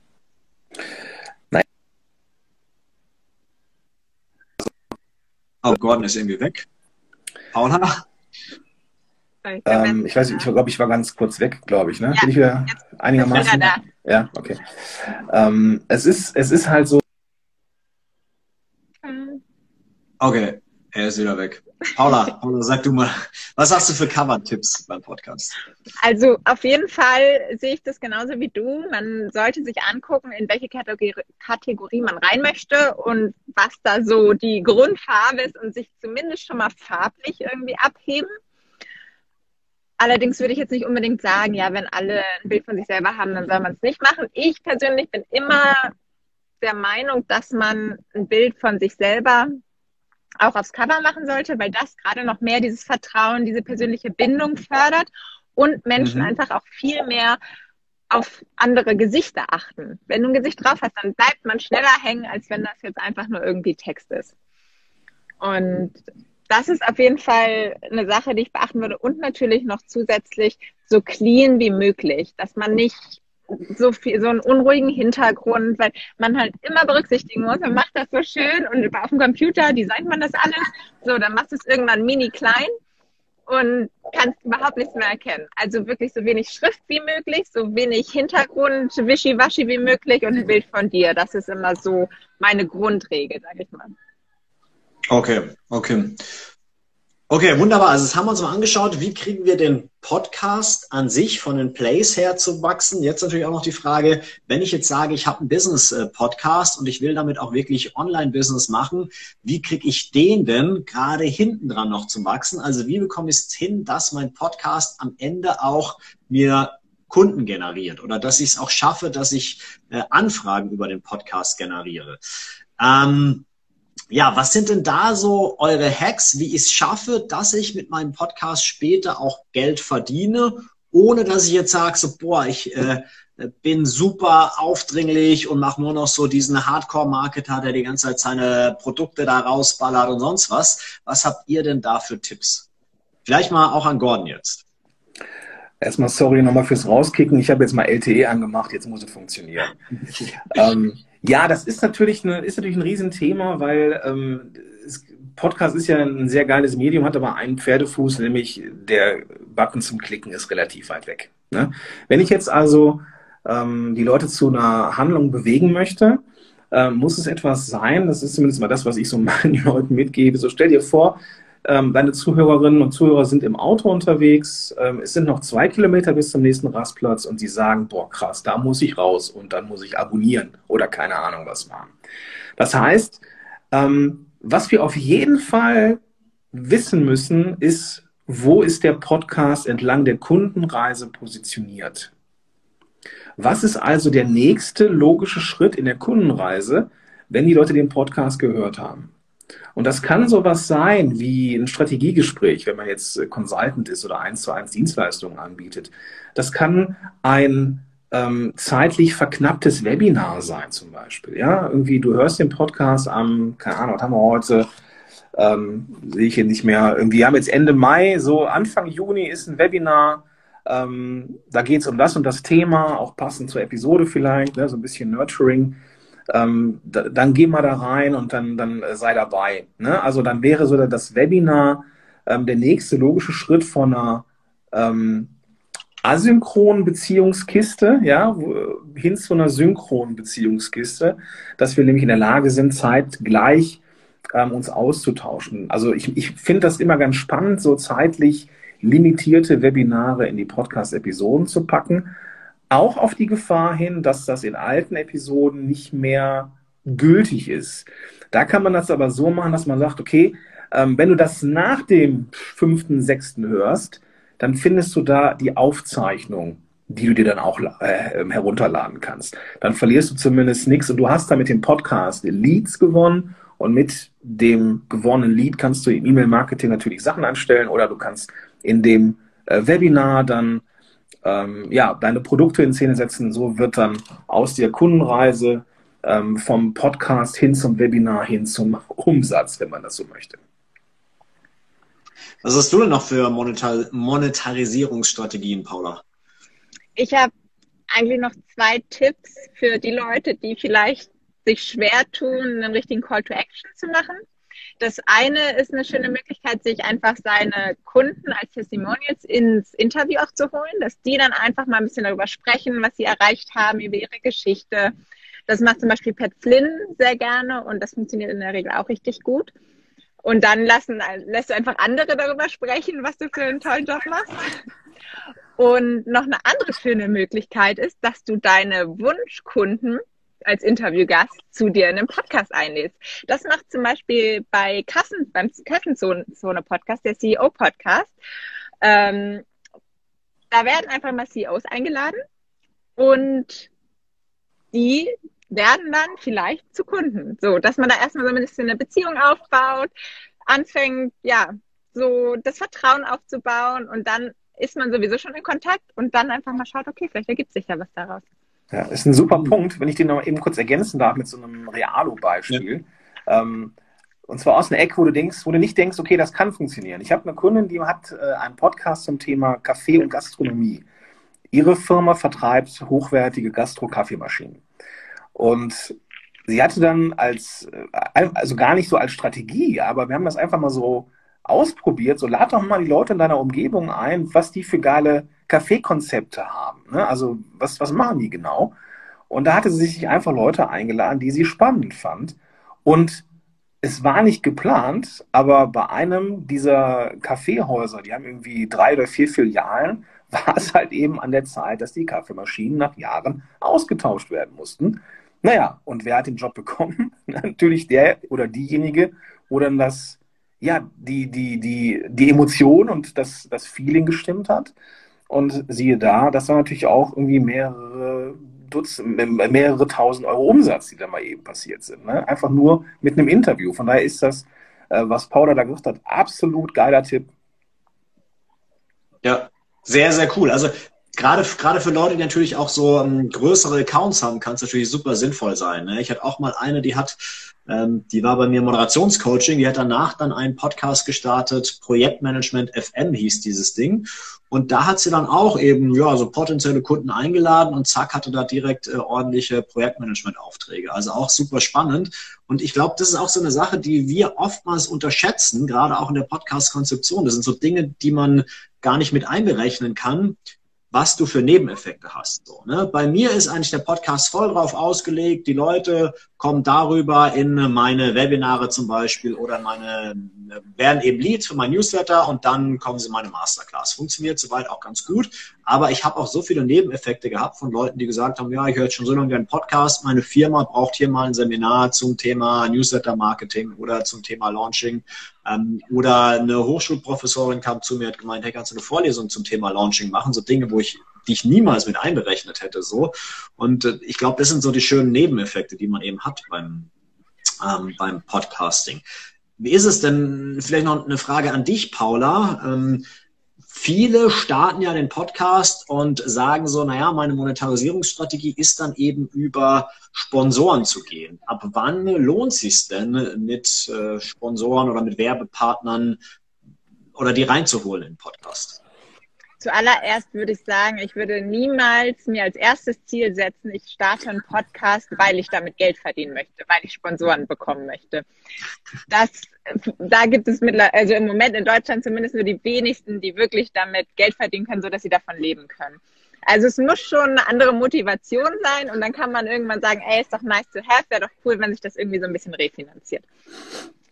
Oh, Gordon ist irgendwie weg. Paula? Ähm, ich weiß nicht, ich glaube, ich war ganz kurz weg, glaube ich. Ne? Ja, Bin ich wieder einigermaßen? Wieder ja, okay. Ähm, es, ist, es ist halt so. Okay, er ist wieder weg. Paula, Paula, sag du mal, was hast du für Cover-Tipps beim Podcast? Also auf jeden Fall sehe ich das genauso wie du. Man sollte sich angucken, in welche Kategorie, Kategorie man rein möchte und was da so die Grundfarbe ist und sich zumindest schon mal farblich irgendwie abheben. Allerdings würde ich jetzt nicht unbedingt sagen, ja, wenn alle ein Bild von sich selber haben, dann soll man es nicht machen. Ich persönlich bin immer der Meinung, dass man ein Bild von sich selber auch aufs Cover machen sollte, weil das gerade noch mehr dieses Vertrauen, diese persönliche Bindung fördert und Menschen mhm. einfach auch viel mehr auf andere Gesichter achten. Wenn du ein Gesicht drauf hast, dann bleibt man schneller hängen, als wenn das jetzt einfach nur irgendwie Text ist. Und das ist auf jeden Fall eine Sache, die ich beachten würde. Und natürlich noch zusätzlich so clean wie möglich, dass man nicht so viel, so einen unruhigen Hintergrund, weil man halt immer berücksichtigen muss, man macht das so schön und auf dem Computer designt man das alles. So, dann machst du es irgendwann mini klein und kannst überhaupt nichts mehr erkennen. Also wirklich so wenig Schrift wie möglich, so wenig Hintergrund, wischiwaschi wie möglich und ein Bild von dir. Das ist immer so meine Grundregel, sag ich mal. Okay, okay. Okay, wunderbar. Also das haben wir uns mal angeschaut. Wie kriegen wir den Podcast an sich von den Plays her zu wachsen? Jetzt natürlich auch noch die Frage, wenn ich jetzt sage, ich habe einen Business-Podcast und ich will damit auch wirklich Online-Business machen, wie kriege ich den denn gerade hinten dran noch zum Wachsen? Also wie bekomme ich es hin, dass mein Podcast am Ende auch mir Kunden generiert oder dass ich es auch schaffe, dass ich äh, Anfragen über den Podcast generiere? Ähm, ja, was sind denn da so eure Hacks, wie ich es schaffe, dass ich mit meinem Podcast später auch Geld verdiene, ohne dass ich jetzt sage, so, boah, ich äh, bin super aufdringlich und mache nur noch so diesen Hardcore-Marketer, der die ganze Zeit seine Produkte da rausballert und sonst was. Was habt ihr denn da für Tipps? Vielleicht mal auch an Gordon jetzt. Erstmal sorry nochmal fürs Rauskicken. Ich habe jetzt mal LTE angemacht, jetzt muss es funktionieren. ähm, ja, das ist natürlich, eine, ist natürlich ein Riesenthema, weil ähm, Podcast ist ja ein sehr geiles Medium, hat aber einen Pferdefuß, nämlich der Button zum Klicken ist relativ weit weg. Ne? Wenn ich jetzt also ähm, die Leute zu einer Handlung bewegen möchte, äh, muss es etwas sein, das ist zumindest mal das, was ich so meinen Leuten mitgebe. So stell dir vor, ähm, deine Zuhörerinnen und Zuhörer sind im Auto unterwegs. Ähm, es sind noch zwei Kilometer bis zum nächsten Rastplatz und sie sagen, boah, krass, da muss ich raus und dann muss ich abonnieren oder keine Ahnung was machen. Das heißt, ähm, was wir auf jeden Fall wissen müssen, ist, wo ist der Podcast entlang der Kundenreise positioniert? Was ist also der nächste logische Schritt in der Kundenreise, wenn die Leute den Podcast gehört haben? Und das kann sowas sein wie ein Strategiegespräch, wenn man jetzt Consultant ist oder eins zu eins Dienstleistungen anbietet. Das kann ein ähm, zeitlich verknapptes Webinar sein zum Beispiel. Ja, irgendwie du hörst den Podcast am, keine Ahnung, was haben wir heute? Ähm, sehe ich hier nicht mehr. Irgendwie haben jetzt Ende Mai, so Anfang Juni ist ein Webinar. Ähm, da geht es um das und das Thema, auch passend zur Episode vielleicht, ne, so ein bisschen Nurturing ähm, da, dann geh mal da rein und dann, dann äh, sei dabei. Ne? Also dann wäre so das Webinar ähm, der nächste logische Schritt von einer ähm, asynchronen Beziehungskiste, ja, hin zu einer synchronen Beziehungskiste, dass wir nämlich in der Lage sind, zeitgleich ähm, uns auszutauschen. Also ich, ich finde das immer ganz spannend, so zeitlich limitierte Webinare in die Podcast-Episoden zu packen, auch auf die Gefahr hin, dass das in alten Episoden nicht mehr gültig ist. Da kann man das aber so machen, dass man sagt, okay, ähm, wenn du das nach dem fünften, sechsten hörst, dann findest du da die Aufzeichnung, die du dir dann auch äh, ähm, herunterladen kannst. Dann verlierst du zumindest nichts und du hast da mit dem Podcast Leads gewonnen und mit dem gewonnenen Lead kannst du im E-Mail-Marketing natürlich Sachen anstellen oder du kannst in dem äh, Webinar dann ähm, ja, deine Produkte in Szene setzen. So wird dann aus der Kundenreise ähm, vom Podcast hin zum Webinar hin zum Umsatz, wenn man das so möchte. Was hast du denn noch für Monetar Monetarisierungsstrategien, Paula? Ich habe eigentlich noch zwei Tipps für die Leute, die vielleicht sich schwer tun, einen richtigen Call to Action zu machen. Das eine ist eine schöne Möglichkeit, sich einfach seine Kunden als Testimonials ins Interview auch zu holen, dass die dann einfach mal ein bisschen darüber sprechen, was sie erreicht haben, über ihre Geschichte. Das macht zum Beispiel Pat Flynn sehr gerne und das funktioniert in der Regel auch richtig gut. Und dann lassen, lässt du einfach andere darüber sprechen, was du für einen tollen Job machst. Und noch eine andere schöne Möglichkeit ist, dass du deine Wunschkunden als Interviewgast zu dir in den Podcast einlädst. Das macht zum Beispiel bei Kassen, beim Kassenzone Podcast, der CEO Podcast. Ähm, da werden einfach mal CEOs eingeladen und die werden dann vielleicht zu Kunden. So, dass man da erstmal so ein bisschen eine Beziehung aufbaut, anfängt, ja, so das Vertrauen aufzubauen und dann ist man sowieso schon in Kontakt und dann einfach mal schaut, okay, vielleicht ergibt sich ja was daraus. Ja, ist ein super mhm. Punkt, wenn ich den noch eben kurz ergänzen darf mit so einem Realo-Beispiel. Ja. Ähm, und zwar aus einer Ecke, wo du denkst, wo du nicht denkst, okay, das kann funktionieren. Ich habe eine Kundin, die hat äh, einen Podcast zum Thema Kaffee und Gastronomie. Ihre Firma vertreibt hochwertige Gastro-Kaffeemaschinen. Und sie hatte dann als, äh, also gar nicht so als Strategie, aber wir haben das einfach mal so ausprobiert. So lad doch mal die Leute in deiner Umgebung ein, was die für geile Kaffeekonzepte haben. Ne? Also was, was machen die genau? Und da hatte sie sich einfach Leute eingeladen, die sie spannend fand. Und es war nicht geplant, aber bei einem dieser Kaffeehäuser, die haben irgendwie drei oder vier Filialen, war es halt eben an der Zeit, dass die Kaffeemaschinen nach Jahren ausgetauscht werden mussten. Naja, und wer hat den Job bekommen? Natürlich der oder diejenige, wo dann das, ja, die, die, die, die Emotion und das, das Feeling gestimmt hat. Und siehe da, das war natürlich auch irgendwie mehrere Dutzend, mehrere tausend Euro Umsatz, die da mal eben passiert sind. Ne? Einfach nur mit einem Interview. Von daher ist das, äh, was Paula da gesagt hat, absolut geiler Tipp. Ja, sehr, sehr cool. Also gerade, gerade für Leute, die natürlich auch so ähm, größere Accounts haben, kann es natürlich super sinnvoll sein. Ne? Ich hatte auch mal eine, die hat ähm, die war bei mir Moderationscoaching. Die hat danach dann einen Podcast gestartet. Projektmanagement FM hieß dieses Ding. Und da hat sie dann auch eben, ja, so potenzielle Kunden eingeladen und zack, hatte da direkt äh, ordentliche Projektmanagement-Aufträge. Also auch super spannend. Und ich glaube, das ist auch so eine Sache, die wir oftmals unterschätzen, gerade auch in der Podcast-Konzeption. Das sind so Dinge, die man gar nicht mit einberechnen kann, was du für Nebeneffekte hast. So, ne? Bei mir ist eigentlich der Podcast voll drauf ausgelegt. Die Leute kommen darüber in meine Webinare zum Beispiel oder meine, werden eben Leads für mein Newsletter und dann kommen sie in meine Masterclass. Funktioniert soweit auch ganz gut. Aber ich habe auch so viele Nebeneffekte gehabt von Leuten, die gesagt haben, ja, ich höre jetzt schon so lange einen Podcast. Meine Firma braucht hier mal ein Seminar zum Thema Newsletter-Marketing oder zum Thema Launching. Ähm, oder eine Hochschulprofessorin kam zu mir und hat gemeint, hey, kannst du eine Vorlesung zum Thema Launching machen? So Dinge, wo ich, die ich niemals mit einberechnet hätte, so. Und äh, ich glaube, das sind so die schönen Nebeneffekte, die man eben hat beim, ähm, beim Podcasting. Wie ist es denn, vielleicht noch eine Frage an dich, Paula. Ähm, viele starten ja den Podcast und sagen so, naja, meine Monetarisierungsstrategie ist dann eben über Sponsoren zu gehen. Ab wann lohnt es sich denn, mit äh, Sponsoren oder mit Werbepartnern oder die reinzuholen in den Podcast? Zuallererst würde ich sagen, ich würde niemals mir als erstes Ziel setzen, ich starte einen Podcast, weil ich damit Geld verdienen möchte, weil ich Sponsoren bekommen möchte. Das, da gibt es mittlerweile, also im Moment in Deutschland zumindest nur die wenigsten, die wirklich damit Geld verdienen können, so dass sie davon leben können. Also es muss schon eine andere Motivation sein und dann kann man irgendwann sagen, ey, ist doch nice to have, wäre doch cool, wenn sich das irgendwie so ein bisschen refinanziert.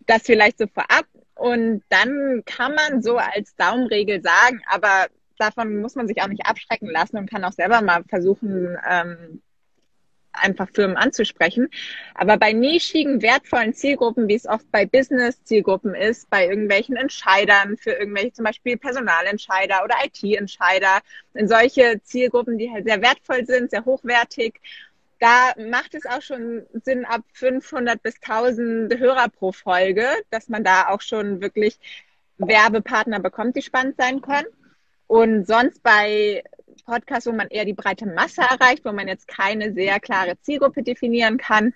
Das vielleicht so vorab und dann kann man so als Daumenregel sagen, aber davon muss man sich auch nicht abschrecken lassen und kann auch selber mal versuchen, ähm, einfach Firmen anzusprechen. Aber bei nischigen, wertvollen Zielgruppen, wie es oft bei Business-Zielgruppen ist, bei irgendwelchen Entscheidern, für irgendwelche zum Beispiel Personalentscheider oder IT-Entscheider, in solche Zielgruppen, die halt sehr wertvoll sind, sehr hochwertig, da macht es auch schon Sinn, ab 500 bis 1000 Hörer pro Folge, dass man da auch schon wirklich Werbepartner bekommt, die spannend sein können. Und sonst bei Podcasts, wo man eher die breite Masse erreicht, wo man jetzt keine sehr klare Zielgruppe definieren kann,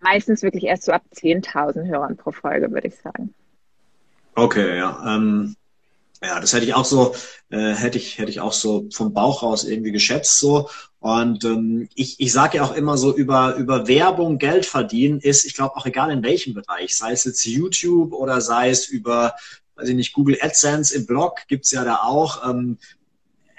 meistens wirklich erst so ab 10.000 Hörern pro Folge, würde ich sagen. Okay, ja. Ähm, ja, das hätte ich auch so, äh, hätte ich, hätte ich auch so vom Bauch raus irgendwie geschätzt so. Und ähm, ich, ich sage ja auch immer so, über, über Werbung Geld verdienen ist, ich glaube auch egal in welchem Bereich, sei es jetzt YouTube oder sei es über weiß ich nicht, Google AdSense im Blog gibt's ja da auch. Ähm,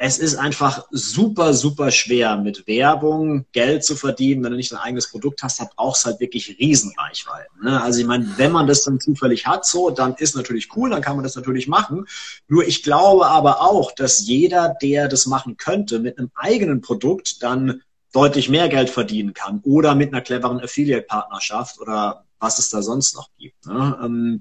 es ist einfach super, super schwer, mit Werbung Geld zu verdienen. Wenn du nicht dein eigenes Produkt hast, dann brauchst du halt wirklich Riesenreichweiten. Ne? Also ich meine, wenn man das dann zufällig hat, so, dann ist natürlich cool, dann kann man das natürlich machen. Nur ich glaube aber auch, dass jeder, der das machen könnte, mit einem eigenen Produkt dann deutlich mehr Geld verdienen kann oder mit einer cleveren Affiliate-Partnerschaft oder was es da sonst noch gibt. Ne?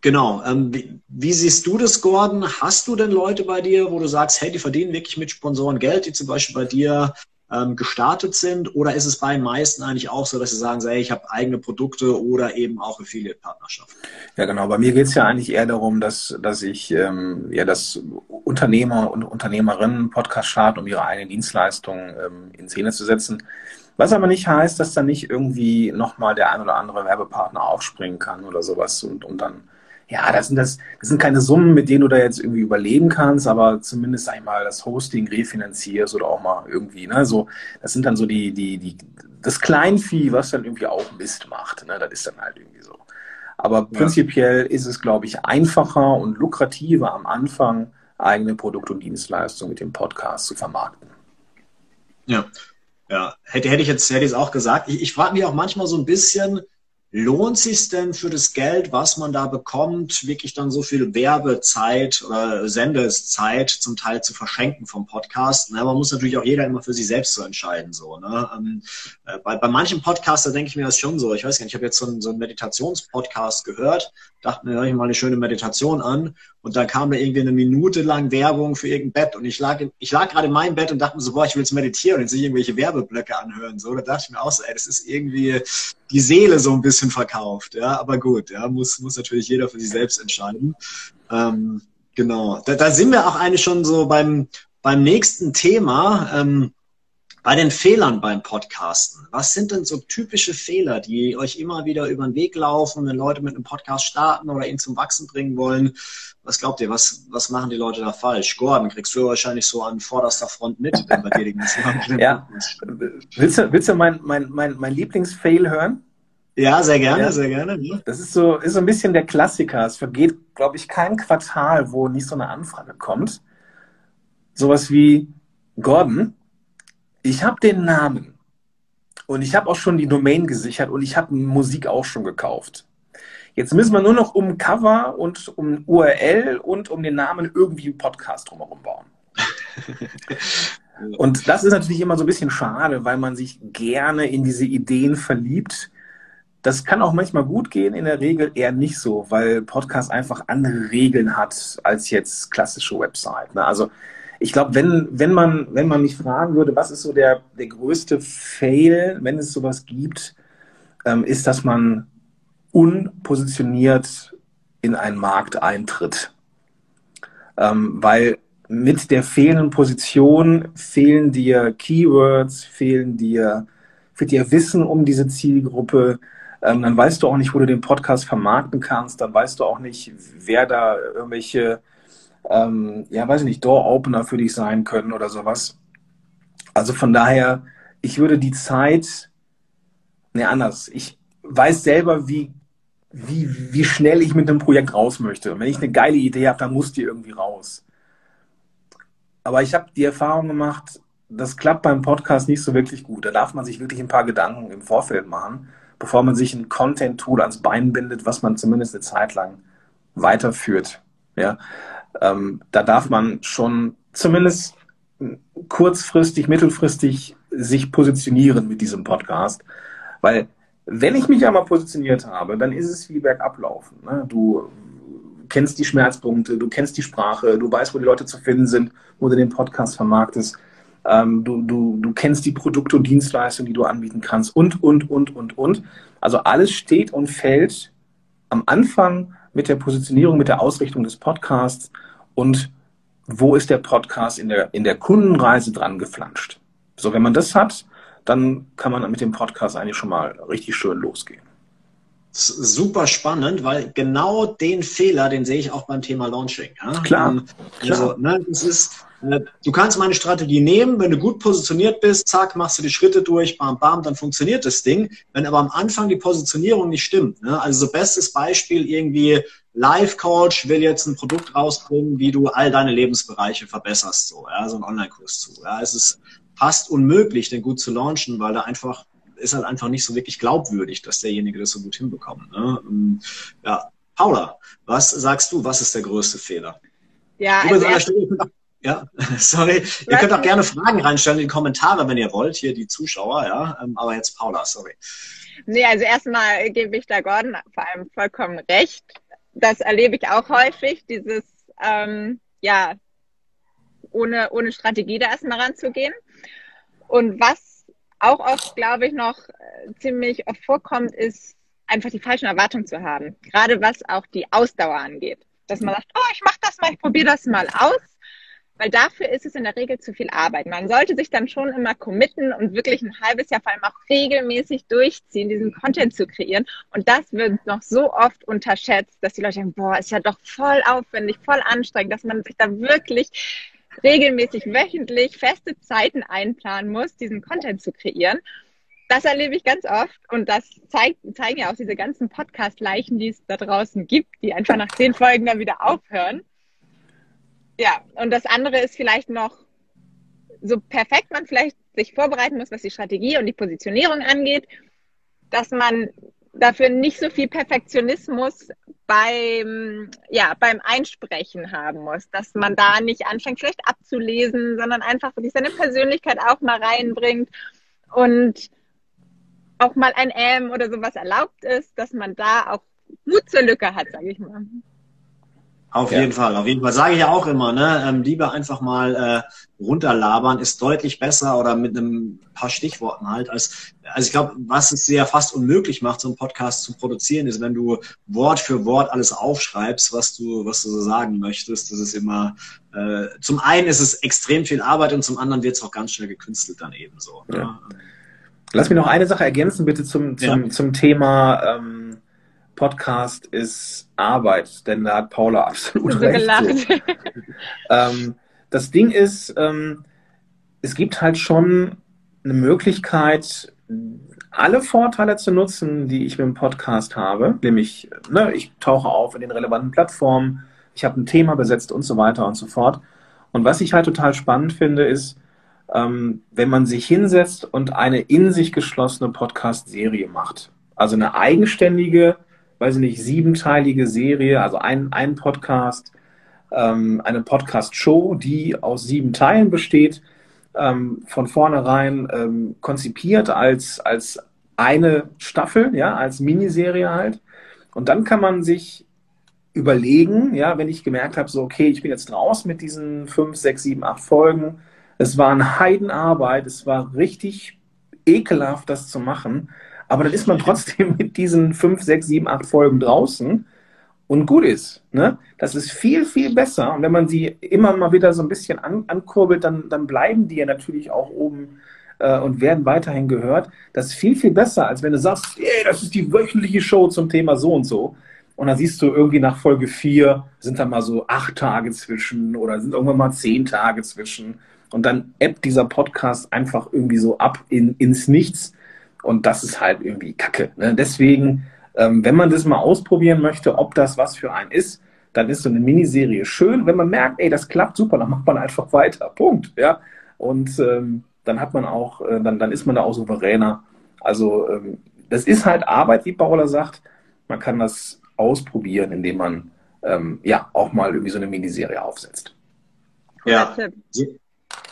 Genau. Ähm, wie, wie, siehst du das, Gordon? Hast du denn Leute bei dir, wo du sagst, hey, die verdienen wirklich mit Sponsoren Geld, die zum Beispiel bei dir ähm, gestartet sind? Oder ist es bei den meisten eigentlich auch so, dass sie sagen, hey, ich habe eigene Produkte oder eben auch Affiliate-Partnerschaften? Ja, genau. Bei mir geht es ja eigentlich eher darum, dass, dass ich ähm, ja das Unternehmer und Unternehmerinnen Podcast starten, um ihre eigenen Dienstleistungen ähm, in Szene zu setzen. Was aber nicht heißt, dass dann nicht irgendwie nochmal der ein oder andere Werbepartner aufspringen kann oder sowas und, und dann ja, das sind, das, das sind keine Summen, mit denen du da jetzt irgendwie überleben kannst, aber zumindest, sag ich mal, das Hosting refinanzierst oder auch mal irgendwie, ne, so, das sind dann so die, die, die, das Kleinvieh, was dann irgendwie auch Mist macht, ne, das ist dann halt irgendwie so. Aber prinzipiell ist es, glaube ich, einfacher und lukrativer am Anfang, eigene Produkte und Dienstleistungen mit dem Podcast zu vermarkten. Ja, ja, hätte, hätte ich jetzt hätte ich es auch gesagt. Ich, ich frage mich auch manchmal so ein bisschen, Lohnt sich denn für das Geld, was man da bekommt, wirklich dann so viel Werbezeit oder Sendeszeit zum Teil zu verschenken vom Podcast? Na, man muss natürlich auch jeder immer für sich selbst so entscheiden. So, ne? Ähm, äh, bei, bei manchen Podcaster denke ich mir das schon so. Ich weiß gar nicht, ich habe jetzt so einen, so einen Meditationspodcast gehört, dachte mir, höre ich mal eine schöne Meditation an und da kam da irgendwie eine Minute lang Werbung für irgendein Bett und ich lag, ich lag gerade in meinem Bett und dachte mir so, boah, ich will jetzt meditieren und jetzt sich irgendwelche Werbeblöcke anhören. So, da dachte ich mir auch so, ey, das ist irgendwie die Seele so ein bisschen verkauft. Ja, aber gut, ja, muss, muss natürlich jeder für sich selbst entscheiden. Ähm, genau. Da, da sind wir auch eigentlich schon so beim, beim nächsten Thema. Ähm, bei den Fehlern beim Podcasten, was sind denn so typische Fehler, die euch immer wieder über den Weg laufen, wenn Leute mit einem Podcast starten oder ihn zum Wachsen bringen wollen? Was glaubt ihr, was, was machen die Leute da falsch? Gordon, kriegst du wahrscheinlich so an vorderster Front mit, wenn wir dir die ganzen Ja. Willst du, willst du mein, mein, mein, mein Lieblingsfail hören? Ja, sehr gerne, ja. sehr gerne. Das ist so, ist so ein bisschen der Klassiker. Es vergeht, glaube ich, kein Quartal, wo nicht so eine Anfrage kommt. Sowas wie, Gordon, ich habe den Namen und ich habe auch schon die Domain gesichert und ich habe Musik auch schon gekauft. Jetzt müssen wir nur noch um Cover und um URL und um den Namen irgendwie einen Podcast drumherum bauen. und das ist natürlich immer so ein bisschen schade, weil man sich gerne in diese Ideen verliebt. Das kann auch manchmal gut gehen, in der Regel eher nicht so, weil Podcast einfach andere Regeln hat als jetzt klassische Website. Ne? Also ich glaube, wenn, wenn, man, wenn man mich fragen würde, was ist so der, der größte Fail, wenn es sowas gibt, ähm, ist, dass man unpositioniert in einen Markt eintritt. Ähm, weil mit der fehlenden Position fehlen dir Keywords, fehlen dir, fehlt dir Wissen um diese Zielgruppe. Ähm, dann weißt du auch nicht, wo du den Podcast vermarkten kannst. Dann weißt du auch nicht, wer da irgendwelche, ähm, ja, weiß ich nicht, Door-Opener für dich sein können oder sowas. Also von daher, ich würde die Zeit, ne, anders. Ich weiß selber, wie, wie, wie schnell ich mit einem Projekt raus möchte. Und wenn ich eine geile Idee habe, dann muss die irgendwie raus. Aber ich habe die Erfahrung gemacht, das klappt beim Podcast nicht so wirklich gut. Da darf man sich wirklich ein paar Gedanken im Vorfeld machen, bevor man sich ein Content-Tool ans Bein bindet, was man zumindest eine Zeit lang weiterführt. Ja, ähm, da darf man schon zumindest kurzfristig, mittelfristig sich positionieren mit diesem Podcast, weil wenn ich mich einmal positioniert habe, dann ist es wie bergablaufen. Ne? Du kennst die Schmerzpunkte, du kennst die Sprache, du weißt, wo die Leute zu finden sind, wo du den Podcast vermarktest. Ähm, du, du, du kennst die Produkte und Dienstleistungen, die du anbieten kannst und, und, und, und, und. Also alles steht und fällt am Anfang mit der Positionierung, mit der Ausrichtung des Podcasts und wo ist der Podcast in der, in der Kundenreise dran geflanscht. So, wenn man das hat, dann kann man mit dem Podcast eigentlich schon mal richtig schön losgehen super spannend, weil genau den Fehler, den sehe ich auch beim Thema Launching. Ja? Klar. Ähm, also, klar. Ne, das ist, äh, du kannst meine Strategie nehmen, wenn du gut positioniert bist, zack, machst du die Schritte durch, bam, bam, dann funktioniert das Ding. Wenn aber am Anfang die Positionierung nicht stimmt, ne? also so bestes Beispiel irgendwie Life Coach will jetzt ein Produkt rausbringen, wie du all deine Lebensbereiche verbesserst, so, ja, so ein Online-Kurs zu. Ja, es ist fast unmöglich, den gut zu launchen, weil da einfach ist halt einfach nicht so wirklich glaubwürdig, dass derjenige das so gut hinbekommt. Ne? Ähm, ja, Paula, was sagst du, was ist der größte Fehler? Ja, also ja, sorry. Ihr könnt auch gerne Fragen reinstellen in die Kommentare, wenn ihr wollt, hier die Zuschauer, ja. Ähm, aber jetzt Paula, sorry. Nee, also erstmal gebe ich da Gordon vor allem vollkommen recht. Das erlebe ich auch häufig, dieses, ähm, ja, ohne, ohne Strategie da erstmal ranzugehen. Und was auch oft, glaube ich, noch äh, ziemlich oft vorkommt, ist einfach die falschen Erwartungen zu haben. Gerade was auch die Ausdauer angeht. Dass man sagt, oh, ich mache das mal, ich probiere das mal aus. Weil dafür ist es in der Regel zu viel Arbeit. Man sollte sich dann schon immer committen und wirklich ein halbes Jahr vor allem auch regelmäßig durchziehen, diesen Content zu kreieren. Und das wird noch so oft unterschätzt, dass die Leute denken, boah, ist ja doch voll aufwendig, voll anstrengend, dass man sich da wirklich regelmäßig wöchentlich feste Zeiten einplanen muss, diesen Content zu kreieren. Das erlebe ich ganz oft und das zeigt, zeigen ja auch diese ganzen Podcast-Leichen, die es da draußen gibt, die einfach nach zehn Folgen dann wieder aufhören. Ja, und das andere ist vielleicht noch, so perfekt man vielleicht sich vorbereiten muss, was die Strategie und die Positionierung angeht, dass man dafür nicht so viel Perfektionismus beim, ja, beim Einsprechen haben muss, dass man da nicht anfängt, vielleicht abzulesen, sondern einfach wirklich seine Persönlichkeit auch mal reinbringt und auch mal ein M oder sowas erlaubt ist, dass man da auch Mut zur Lücke hat, sage ich mal. Auf ja. jeden Fall, auf jeden Fall. Sage ich ja auch immer, ne? Ähm, lieber einfach mal äh, runterlabern ist deutlich besser oder mit einem paar Stichworten halt. Als, also ich glaube, was es sehr fast unmöglich macht, so einen Podcast zu produzieren, ist, wenn du Wort für Wort alles aufschreibst, was du, was du so sagen möchtest. Das ist immer, äh, zum einen ist es extrem viel Arbeit und zum anderen wird es auch ganz schnell gekünstelt dann ebenso. Ne? Ja. Lass mich noch eine Sache ergänzen, bitte zum, zum, ja. zum Thema. Ähm Podcast ist Arbeit, denn da hat Paula absolut so recht. So. ähm, das Ding ist, ähm, es gibt halt schon eine Möglichkeit, alle Vorteile zu nutzen, die ich mit dem Podcast habe, nämlich ne, ich tauche auf in den relevanten Plattformen, ich habe ein Thema besetzt und so weiter und so fort. Und was ich halt total spannend finde, ist, ähm, wenn man sich hinsetzt und eine in sich geschlossene Podcast-Serie macht. Also eine eigenständige, weiß ich nicht, siebenteilige Serie, also ein, ein Podcast, ähm, eine Podcast-Show, die aus sieben Teilen besteht, ähm, von vornherein ähm, konzipiert als, als eine Staffel, ja, als Miniserie halt. Und dann kann man sich überlegen, ja, wenn ich gemerkt habe, so, okay, ich bin jetzt raus mit diesen fünf, sechs, sieben, acht Folgen. Es war eine Heidenarbeit, es war richtig ekelhaft, das zu machen. Aber dann ist man trotzdem mit diesen fünf, sechs, sieben, acht Folgen draußen und gut ist. Ne? Das ist viel, viel besser. Und wenn man sie immer mal wieder so ein bisschen an, ankurbelt, dann, dann bleiben die ja natürlich auch oben äh, und werden weiterhin gehört. Das ist viel, viel besser, als wenn du sagst, yeah, das ist die wöchentliche Show zum Thema so und so. Und dann siehst du irgendwie nach Folge 4 sind da mal so acht Tage zwischen oder sind irgendwann mal zehn Tage zwischen. Und dann ebbt dieser Podcast einfach irgendwie so ab in, ins Nichts. Und das ist halt irgendwie Kacke. Ne? Deswegen, ähm, wenn man das mal ausprobieren möchte, ob das was für einen ist, dann ist so eine Miniserie schön. Wenn man merkt, ey, das klappt super, dann macht man einfach weiter. Punkt. Ja. Und ähm, dann hat man auch, äh, dann, dann ist man da auch souveräner. Also ähm, das ist halt Arbeit, wie Paula sagt. Man kann das ausprobieren, indem man ähm, ja auch mal irgendwie so eine Miniserie aufsetzt. Ja,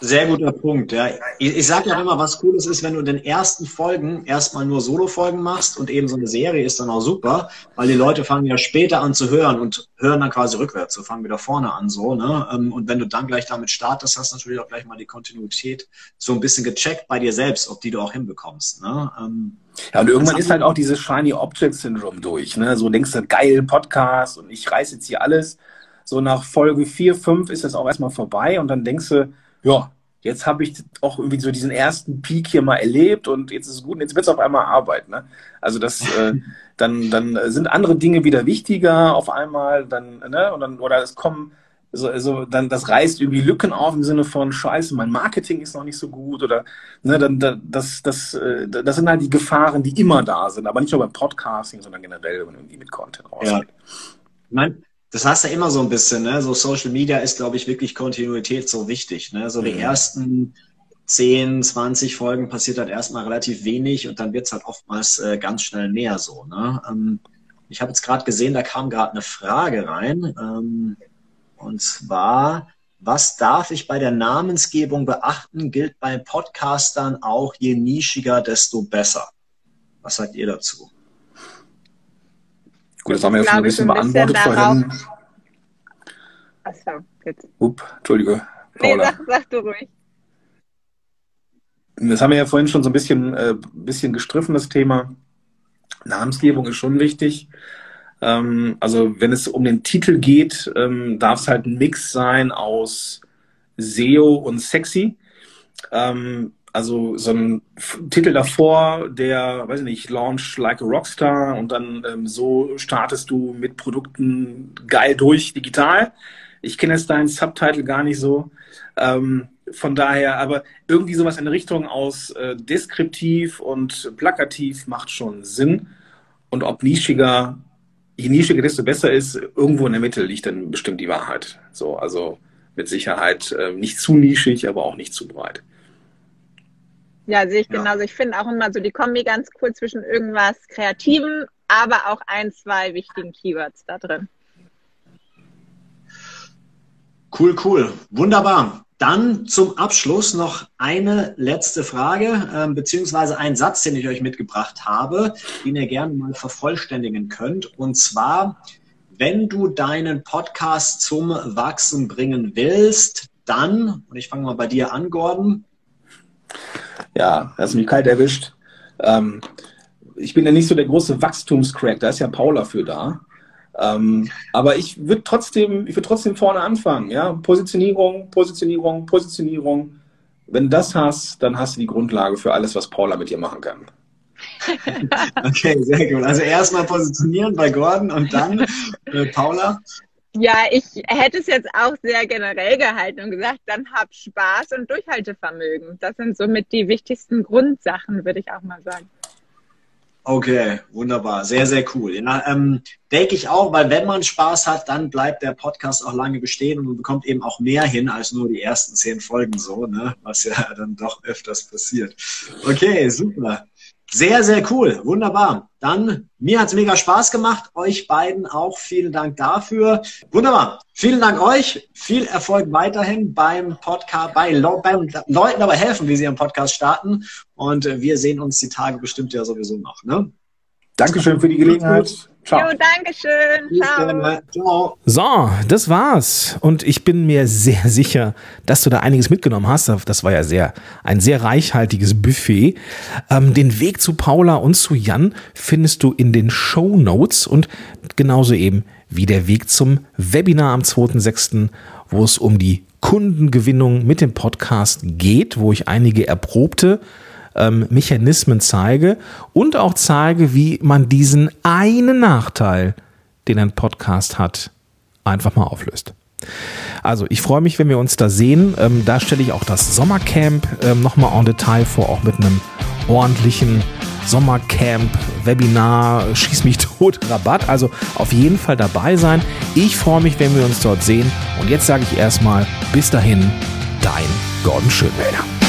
sehr guter Punkt. Ja. Ich, ich sage ja immer, was Cooles ist, wenn du in den ersten Folgen erstmal nur Solo-Folgen machst und eben so eine Serie ist dann auch super, weil die Leute fangen ja später an zu hören und hören dann quasi rückwärts, so fangen wieder vorne an so. Ne? Ähm, und wenn du dann gleich damit startest, hast du natürlich auch gleich mal die Kontinuität so ein bisschen gecheckt bei dir selbst, ob die du auch hinbekommst. Ne? Ähm, ja, und irgendwann ist halt auch dieses Shiny Object Syndrome durch. Ne? So denkst du, geil, Podcast und ich reiß jetzt hier alles. So nach Folge 4, 5 ist das auch erstmal vorbei und dann denkst du, ja, jetzt habe ich auch irgendwie so diesen ersten Peak hier mal erlebt und jetzt ist es gut und jetzt wird es auf einmal Arbeit. Ne? Also das, äh, dann, dann sind andere Dinge wieder wichtiger auf einmal, dann, ne, und dann, oder es kommen so, also dann das reißt irgendwie Lücken auf im Sinne von Scheiße, mein Marketing ist noch nicht so gut oder ne, dann das, das, äh, das sind halt die Gefahren, die immer da sind, aber nicht nur beim Podcasting, sondern generell, wenn man irgendwie mit Content rausgeht. Ja. Nein, das hast du ja immer so ein bisschen, ne? So Social Media ist, glaube ich, wirklich Kontinuität so wichtig. Ne? So die mhm. ersten 10, 20 Folgen passiert halt erstmal relativ wenig und dann wird's halt oftmals äh, ganz schnell mehr so. Ne? Ähm, ich habe jetzt gerade gesehen, da kam gerade eine Frage rein. Ähm, und zwar, was darf ich bei der Namensgebung beachten? Gilt bei Podcastern auch, je nischiger, desto besser. Was sagt ihr dazu? Gut, das haben wir ja schon ein bisschen beantwortet vorhin. Achso, jetzt. Upp, Entschuldige. Paula. Nee, sag, sag du ruhig. Das haben wir ja vorhin schon so ein bisschen, äh, bisschen gestriffen, das Thema. Namensgebung ist schon wichtig. Ähm, also wenn es um den Titel geht, ähm, darf es halt ein Mix sein aus SEO und sexy. Ähm, also so ein Titel davor, der, weiß ich nicht, Launch Like a Rockstar und dann ähm, so startest du mit Produkten geil durch digital. Ich kenne jetzt deinen Subtitle gar nicht so. Ähm, von daher, aber irgendwie sowas in Richtung aus äh, deskriptiv und plakativ macht schon Sinn. Und ob nischiger, je nischiger, desto besser ist, irgendwo in der Mitte liegt dann bestimmt die Wahrheit. So, also mit Sicherheit äh, nicht zu nischig, aber auch nicht zu breit. Ja, sehe ich ja. genauso. Ich finde auch immer so die Kombi ganz cool zwischen irgendwas Kreativem, aber auch ein, zwei wichtigen Keywords da drin. Cool, cool. Wunderbar. Dann zum Abschluss noch eine letzte Frage, äh, beziehungsweise ein Satz, den ich euch mitgebracht habe, den ihr gerne mal vervollständigen könnt. Und zwar, wenn du deinen Podcast zum Wachsen bringen willst, dann, und ich fange mal bei dir an, Gordon, ja, hast mich kalt erwischt. Ähm, ich bin ja nicht so der große Wachstumscrack, da ist ja Paula für da. Ähm, aber ich würde trotzdem, ich würde trotzdem vorne anfangen, ja. Positionierung, Positionierung, Positionierung. Wenn du das hast, dann hast du die Grundlage für alles, was Paula mit dir machen kann. okay, sehr gut. Also erstmal positionieren bei Gordon und dann äh, Paula. Ja, ich hätte es jetzt auch sehr generell gehalten und gesagt, dann hab Spaß und Durchhaltevermögen. Das sind somit die wichtigsten Grundsachen, würde ich auch mal sagen. Okay, wunderbar. Sehr, sehr cool. Ja, ähm, denke ich auch, weil wenn man Spaß hat, dann bleibt der Podcast auch lange bestehen und man bekommt eben auch mehr hin als nur die ersten zehn Folgen so, ne? was ja dann doch öfters passiert. Okay, super. Sehr, sehr cool. Wunderbar. Dann, mir hat's mega Spaß gemacht. Euch beiden auch vielen Dank dafür. Wunderbar. Vielen Dank euch. Viel Erfolg weiterhin beim Podcast, bei beim Leuten dabei helfen, wie sie ihren Podcast starten. Und wir sehen uns die Tage bestimmt ja sowieso noch. Ne? Dankeschön für die Gelegenheit. Ciao. Jo, Dankeschön. Ciao. Ciao. So, das war's. Und ich bin mir sehr sicher, dass du da einiges mitgenommen hast. Das war ja sehr, ein sehr reichhaltiges Buffet. Ähm, den Weg zu Paula und zu Jan findest du in den Show Notes und genauso eben wie der Weg zum Webinar am 2.6., wo es um die Kundengewinnung mit dem Podcast geht, wo ich einige erprobte ähm, Mechanismen zeige und auch zeige, wie man diesen einen Nachteil, den ein Podcast hat, einfach mal auflöst. Also ich freue mich, wenn wir uns da sehen. Ähm, da stelle ich auch das Sommercamp ähm, nochmal en Detail vor, auch mit einem ordentlichen Sommercamp, Webinar, Schieß mich tot, Rabatt. Also auf jeden Fall dabei sein. Ich freue mich, wenn wir uns dort sehen. Und jetzt sage ich erstmal, bis dahin, dein Gordon Schönwälder.